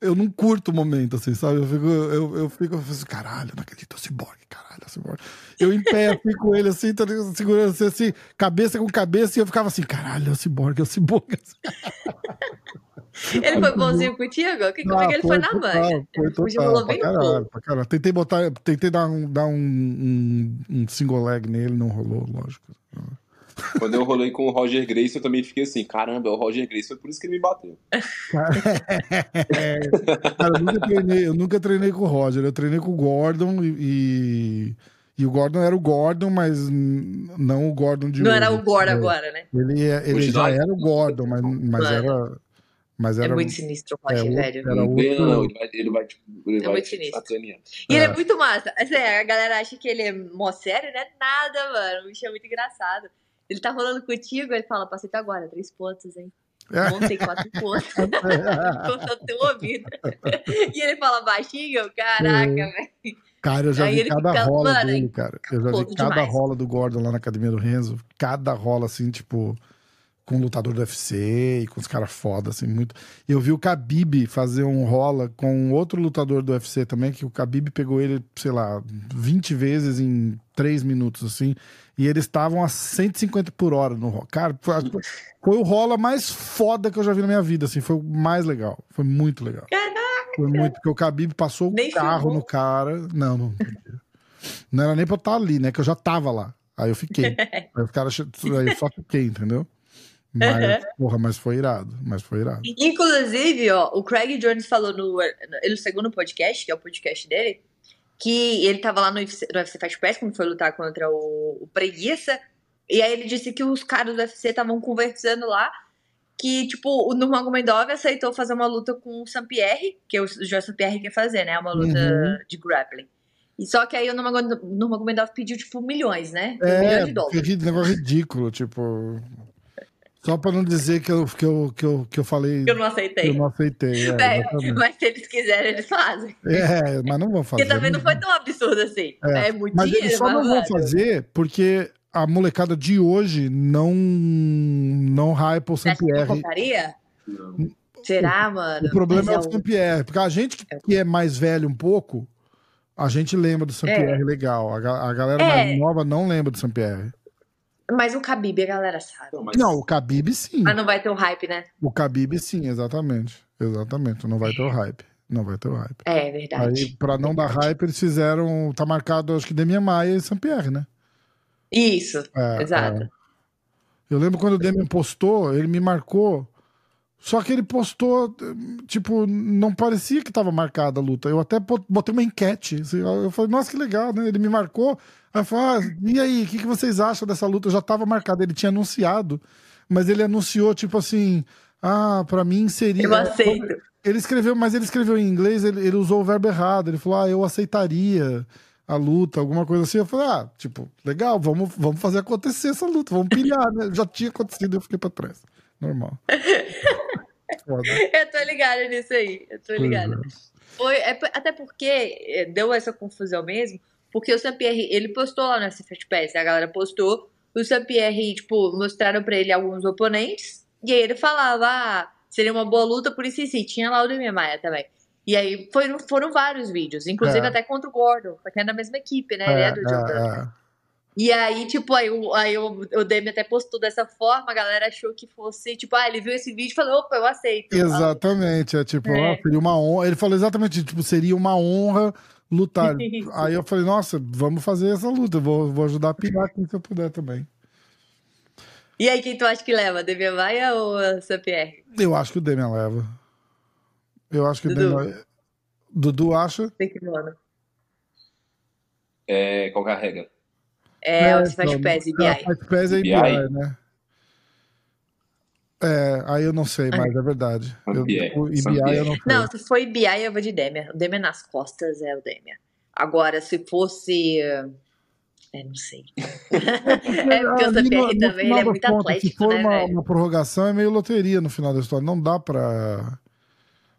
eu não curto o momento, assim, sabe? Eu fico, eu, eu fico assim, caralho, não acredito, é o ciborgue, caralho, é o ciborgue. Eu em pé, assim, com ele, assim, segurando assim, assim, cabeça com cabeça, e eu ficava assim, caralho, é o ciborgue, é o ciborgue.
Ele foi bonzinho contigo? Que, como é que ele foi, foi na mãe? Foi total,
pra caralho, pra caralho. Tentei botar, tentei dar um, dar um, um, um single leg nele, não rolou, lógico.
Quando eu rolei com o Roger Grace, eu também fiquei assim, caramba, é o Roger Grace, foi por isso que ele me bateu.
Cara, eu nunca, treinei, eu nunca treinei com o Roger, eu treinei com o Gordon e, e o Gordon era o Gordon, mas não o Gordon de
Não hoje. era o Gordon agora, né?
Ele, é, ele já era o Gordon, mas, mas era... Mas é era,
é muito sinistro o Roger, é, velho.
Era outro... Não, ele vai, ele vai, ele é vai
muito sinistro. E ele é muito massa. Assim, a galera acha que ele é mó sério, né? Nada, mano. O bicho é muito engraçado. Ele tá rolando contigo, ele fala, passei até agora, três pontos, hein? Montei quatro pontos. no teu ouvido. e ele fala baixinho, caraca, é. velho.
Cara, eu já Aí vi cada fica, rola mano, dele, cara. Eu já vi cada demais. rola do Gordon lá na academia do Renzo. Cada rola, assim, tipo, com o lutador do UFC e com os caras foda, assim, muito. Eu vi o Khabib fazer um rola com outro lutador do UFC também, que o Khabib pegou ele, sei lá, 20 vezes em 3 minutos, assim. E eles estavam a 150 por hora no rola. Cara, foi, foi, o rola mais foda que eu já vi na minha vida, assim. Foi o mais legal. Foi muito legal.
Caraca!
Foi muito, porque o Khabib passou o carro filmou. no cara. Não, não. Não era nem pra eu estar ali, né? Que eu já tava lá. Aí eu fiquei. aí o cara aí eu só fiquei, entendeu? Mas, porra, mas foi irado. Mas foi irado.
Inclusive, ó, o Craig Jones falou no, no segundo podcast, que é o podcast dele, que ele tava lá no UFC, no UFC Fight Pass, quando foi lutar contra o, o Preguiça, e aí ele disse que os caras do UFC estavam conversando lá, que, tipo, o Nurmagomedov aceitou fazer uma luta com o Sampierre, que o Joe Pierre quer fazer, né, uma luta uhum. de grappling. E só que aí o Nurmagomedov pediu, tipo, milhões, né?
É, milhões de dólares. negócio ridículo, tipo... Só para não dizer que eu, que, eu, que, eu, que eu falei.
Que eu não aceitei.
eu não aceitei.
É, mas se eles quiserem, eles fazem.
É, mas não vão fazer.
Porque também não foi tão absurdo assim. É, é muito
mas
dinheiro.
Eles só não vão fazer porque a molecada de hoje não, não hype o Saint-Pierre.
Será, mano?
O problema é o Saint-Pierre. Porque a gente que é mais velho um pouco, a gente lembra do Saint-Pierre é. legal. A, a galera é. mais nova não lembra do Saint-Pierre.
Mas o Khabib a galera sabe.
Não, o Khabib sim.
Mas não vai ter o hype, né?
O Khabib sim, exatamente. Exatamente, não vai ter o hype. Não vai ter o hype.
É, verdade.
Aí, pra não dar hype, eles fizeram. Tá marcado, acho que Demian Maia e Saint-Pierre, né?
Isso, é, exato. É.
Eu lembro quando o Demian postou, ele me marcou. Só que ele postou, tipo, não parecia que tava marcada a luta. Eu até botei uma enquete. Eu falei, nossa, que legal, né? Ele me marcou. Falei, ah, e aí, o que, que vocês acham dessa luta? Eu já tava marcado, ele tinha anunciado, mas ele anunciou, tipo assim, ah, pra mim seria.
Eu aceito.
Ele escreveu, mas ele escreveu em inglês, ele, ele usou o verbo errado. Ele falou, ah, eu aceitaria a luta, alguma coisa assim. Eu falei, ah, tipo, legal, vamos, vamos fazer acontecer essa luta, vamos pilhar, né? Já tinha acontecido, eu fiquei pra trás. Normal.
eu tô ligada nisso aí, eu tô ligada. É. Foi, é, até porque é, deu essa confusão mesmo, porque o Sampierre, ele postou lá no Fast Pass, a galera postou, o Sampierre, tipo, mostraram pra ele alguns oponentes, e aí ele falava, ah, seria uma boa luta por isso e sim, tinha lá o Demi Maia também. E aí foram, foram vários vídeos, inclusive é. até contra o Gordon, porque é da mesma equipe, né? É, ele é do Jordan. É, e aí, tipo, aí, o, aí o, o Demi até postou dessa forma, a galera achou que fosse, tipo, ah, ele viu esse vídeo e falou, opa, eu aceito.
Exatamente, é tipo, é. Ah, seria uma honra. Ele falou exatamente, tipo, seria uma honra lutar. aí eu falei, nossa, vamos fazer essa luta, vou, vou ajudar a pirar aqui se eu puder também.
E aí, quem tu acha que leva? Demian Maia ou Saint-Pierre?
Eu acho que o Demian leva. Eu acho que Dudu. o Demian... Dudu acha?
Tem que mano.
É, qual carrega?
É, é o Fast Pass e BI.
Pass e BI, né? É, aí eu não sei, mas é verdade. Eu, o IBI eu não sei.
Não, se for IBI eu vou de Demian. O Demian nas costas é o Demian. Agora, se fosse É, não sei. é porque o Sampierre também ele é muito contas, atlético,
Se for
né,
uma, uma, prorrogação, é meio loteria no final da história. Não dá pra...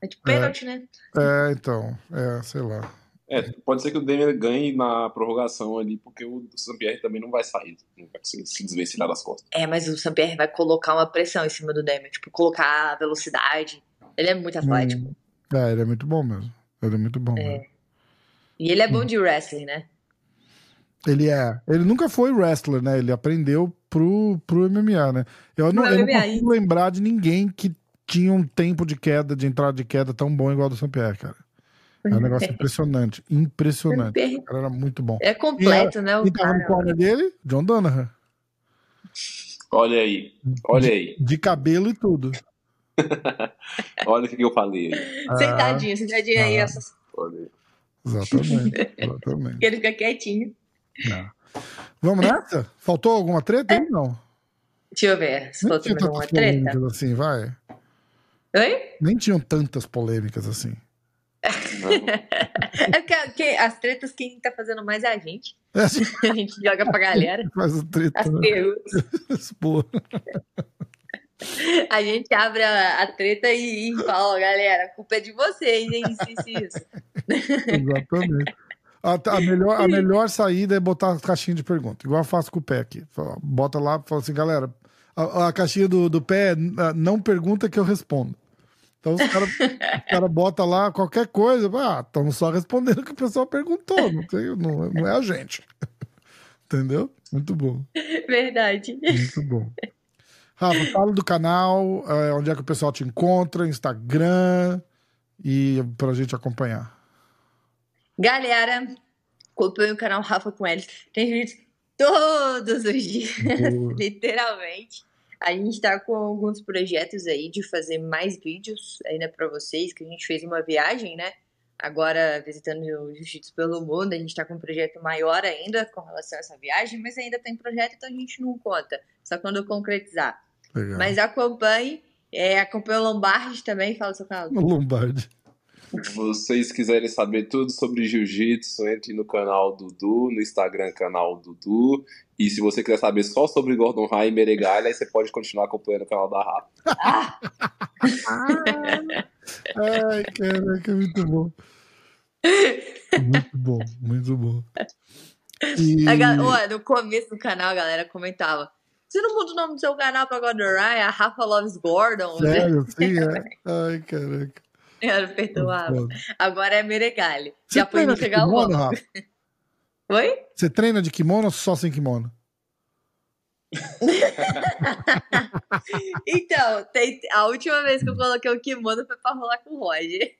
É tipo pênalti, é, né?
É, então. É, sei lá.
É, pode ser que o Demian ganhe na prorrogação ali, porque o Sampierre também não vai sair, não vai se, se desvencilhar das costas.
É, mas o Sampierre vai colocar uma pressão em cima do Demian, tipo, colocar a velocidade. Ele é muito atlético. Hum.
É, ele é muito bom mesmo. Ele é muito bom. É.
Mesmo. E ele é bom hum. de wrestling, né?
Ele é. Ele nunca foi wrestler, né? Ele aprendeu pro, pro MMA, né? Eu não, eu não consigo lembrar de ninguém que tinha um tempo de queda, de entrada de queda tão bom igual do Sampierre, cara. É um negócio impressionante. Impressionante. O cara era muito bom.
É completo, e, né?
Quem tava no corner dele? John Donahan.
Olha aí. Olha aí.
De, de cabelo e tudo.
Olha o que eu falei.
Sentadinho, ah, sentadinho ah, aí. Essas...
Exatamente. exatamente.
ele fica quietinho.
Não. Vamos nessa? Faltou alguma treta aí? Não.
Deixa eu ver. Se faltou alguma treta.
Assim, vai.
Oi?
Nem tinham tantas polêmicas assim.
é porque as tretas, quem tá fazendo mais é a gente. É a gente, a gente joga pra galera.
Faz o treta.
As perguntas. A gente abre a, a treta e, e fala, ó, galera, a culpa é de vocês, hein? Isso, isso, isso.
Exatamente. A, a, melhor, a melhor saída é botar a caixinha de pergunta, igual eu faço com o pé aqui. Bota lá e fala assim, galera, a, a caixinha do, do pé não pergunta que eu respondo. Então os caras cara botam lá qualquer coisa, ah, estamos só respondendo o que o pessoal perguntou, não, tem, não, não é a gente. Entendeu? Muito bom.
Verdade.
Muito bom. Rafa, fala do canal, é, onde é que o pessoal te encontra, Instagram e pra gente acompanhar.
Galera, acompanhe o canal Rafa com eles. Tem vídeos todos os dias, literalmente. A gente está com alguns projetos aí de fazer mais vídeos ainda para vocês, que a gente fez uma viagem, né? Agora visitando o Jiu-Jitsu pelo mundo, a gente está com um projeto maior ainda com relação a essa viagem, mas ainda tem projeto, então a gente não conta, só quando eu concretizar. Legal. Mas acompanhe, é, acompanhe o Lombardi também, fala o seu canal.
O Lombardi.
Vocês quiserem saber tudo sobre jiu-jitsu, entre no canal Dudu, no Instagram canal Dudu. E se você quiser saber só sobre Gordon Ryan e Meregalha, aí você pode continuar acompanhando o canal da Rafa.
Ah. Ai, caraca, muito bom. Muito bom, muito bom.
E... no começo do canal, a galera comentava. Você não muda o nome do seu canal pra Gordon Ryan? A Rafa Loves Gordon?
Sério? Sim, é. Ai, caraca.
Era perdoável. Agora é Meregali. Já foi no chegar o Rafa? Oi?
Você treina de kimono ou só sem kimono?
então, tem, a última vez que eu coloquei o kimono foi pra rolar com o Roger.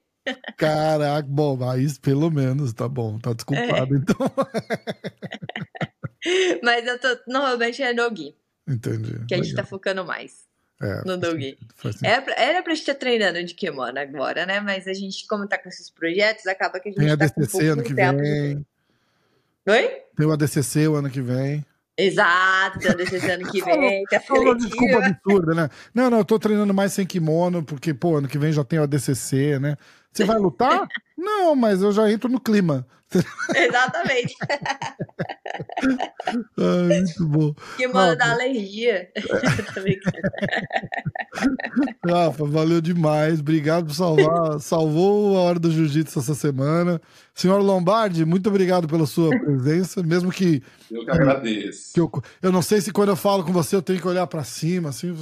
Caraca, bom, mas pelo menos tá bom, tá desculpado é. então.
mas eu tô, normalmente é no-gi.
Entendi.
Que a gente tá focando mais. É, no Dogi. Era pra, gente estar treinando de kimono agora, né? Mas a gente, como tá com esses projetos, acaba que a gente
Tem
tá
ADCC com um ano que tempo. vem.
Oi?
Tem o ADCC o ano que vem.
Exato, tem o ADCC ano que vem. Tá uma
desculpa absurda, né? Não, não, eu tô treinando mais sem kimono, porque, pô, ano que vem já tem o ADCC, né? Você vai lutar? não, mas eu já entro no clima.
Exatamente.
Ai, muito bom.
Que manda da alergia.
Rafa, valeu demais. Obrigado por salvar. Salvou a hora do jiu-jitsu essa semana. Senhor Lombardi, muito obrigado pela sua presença. Mesmo que.
Eu que agradeço.
Que eu, eu não sei se quando eu falo com você eu tenho que olhar para cima, assim.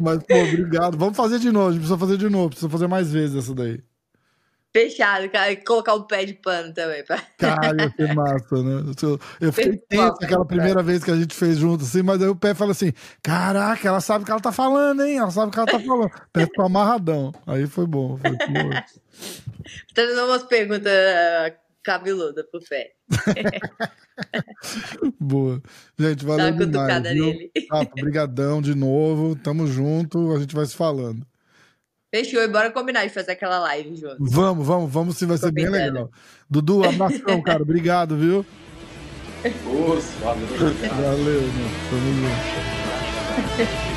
Mas, pô, obrigado. Vamos fazer de novo. Precisa fazer de novo. Precisa fazer mais vezes essa daí.
Fechado, cara. E colocar um pé de pano também. Pra...
Ser massa, né? Eu fiquei tenso aquela primeira vez que a gente fez junto, assim, mas aí o pé fala assim: Caraca, ela sabe o que ela tá falando, hein? Ela sabe o que ela tá falando. O pé ficou amarradão. Aí foi bom. Foi
Trazendo umas perguntas uh, cabeludas pro pé.
Boa. Gente, valeu Dá uma demais. Nele. Obrigadão de novo. Tamo junto. A gente vai se falando.
Fechou, e bora combinar de fazer aquela live junto.
Vamos, vamos, vamos sim, vai Tô ser bem legal. Dudu, abração, cara. Obrigado, viu?
Nossa, valeu.
Valeu, meu. Tamo junto.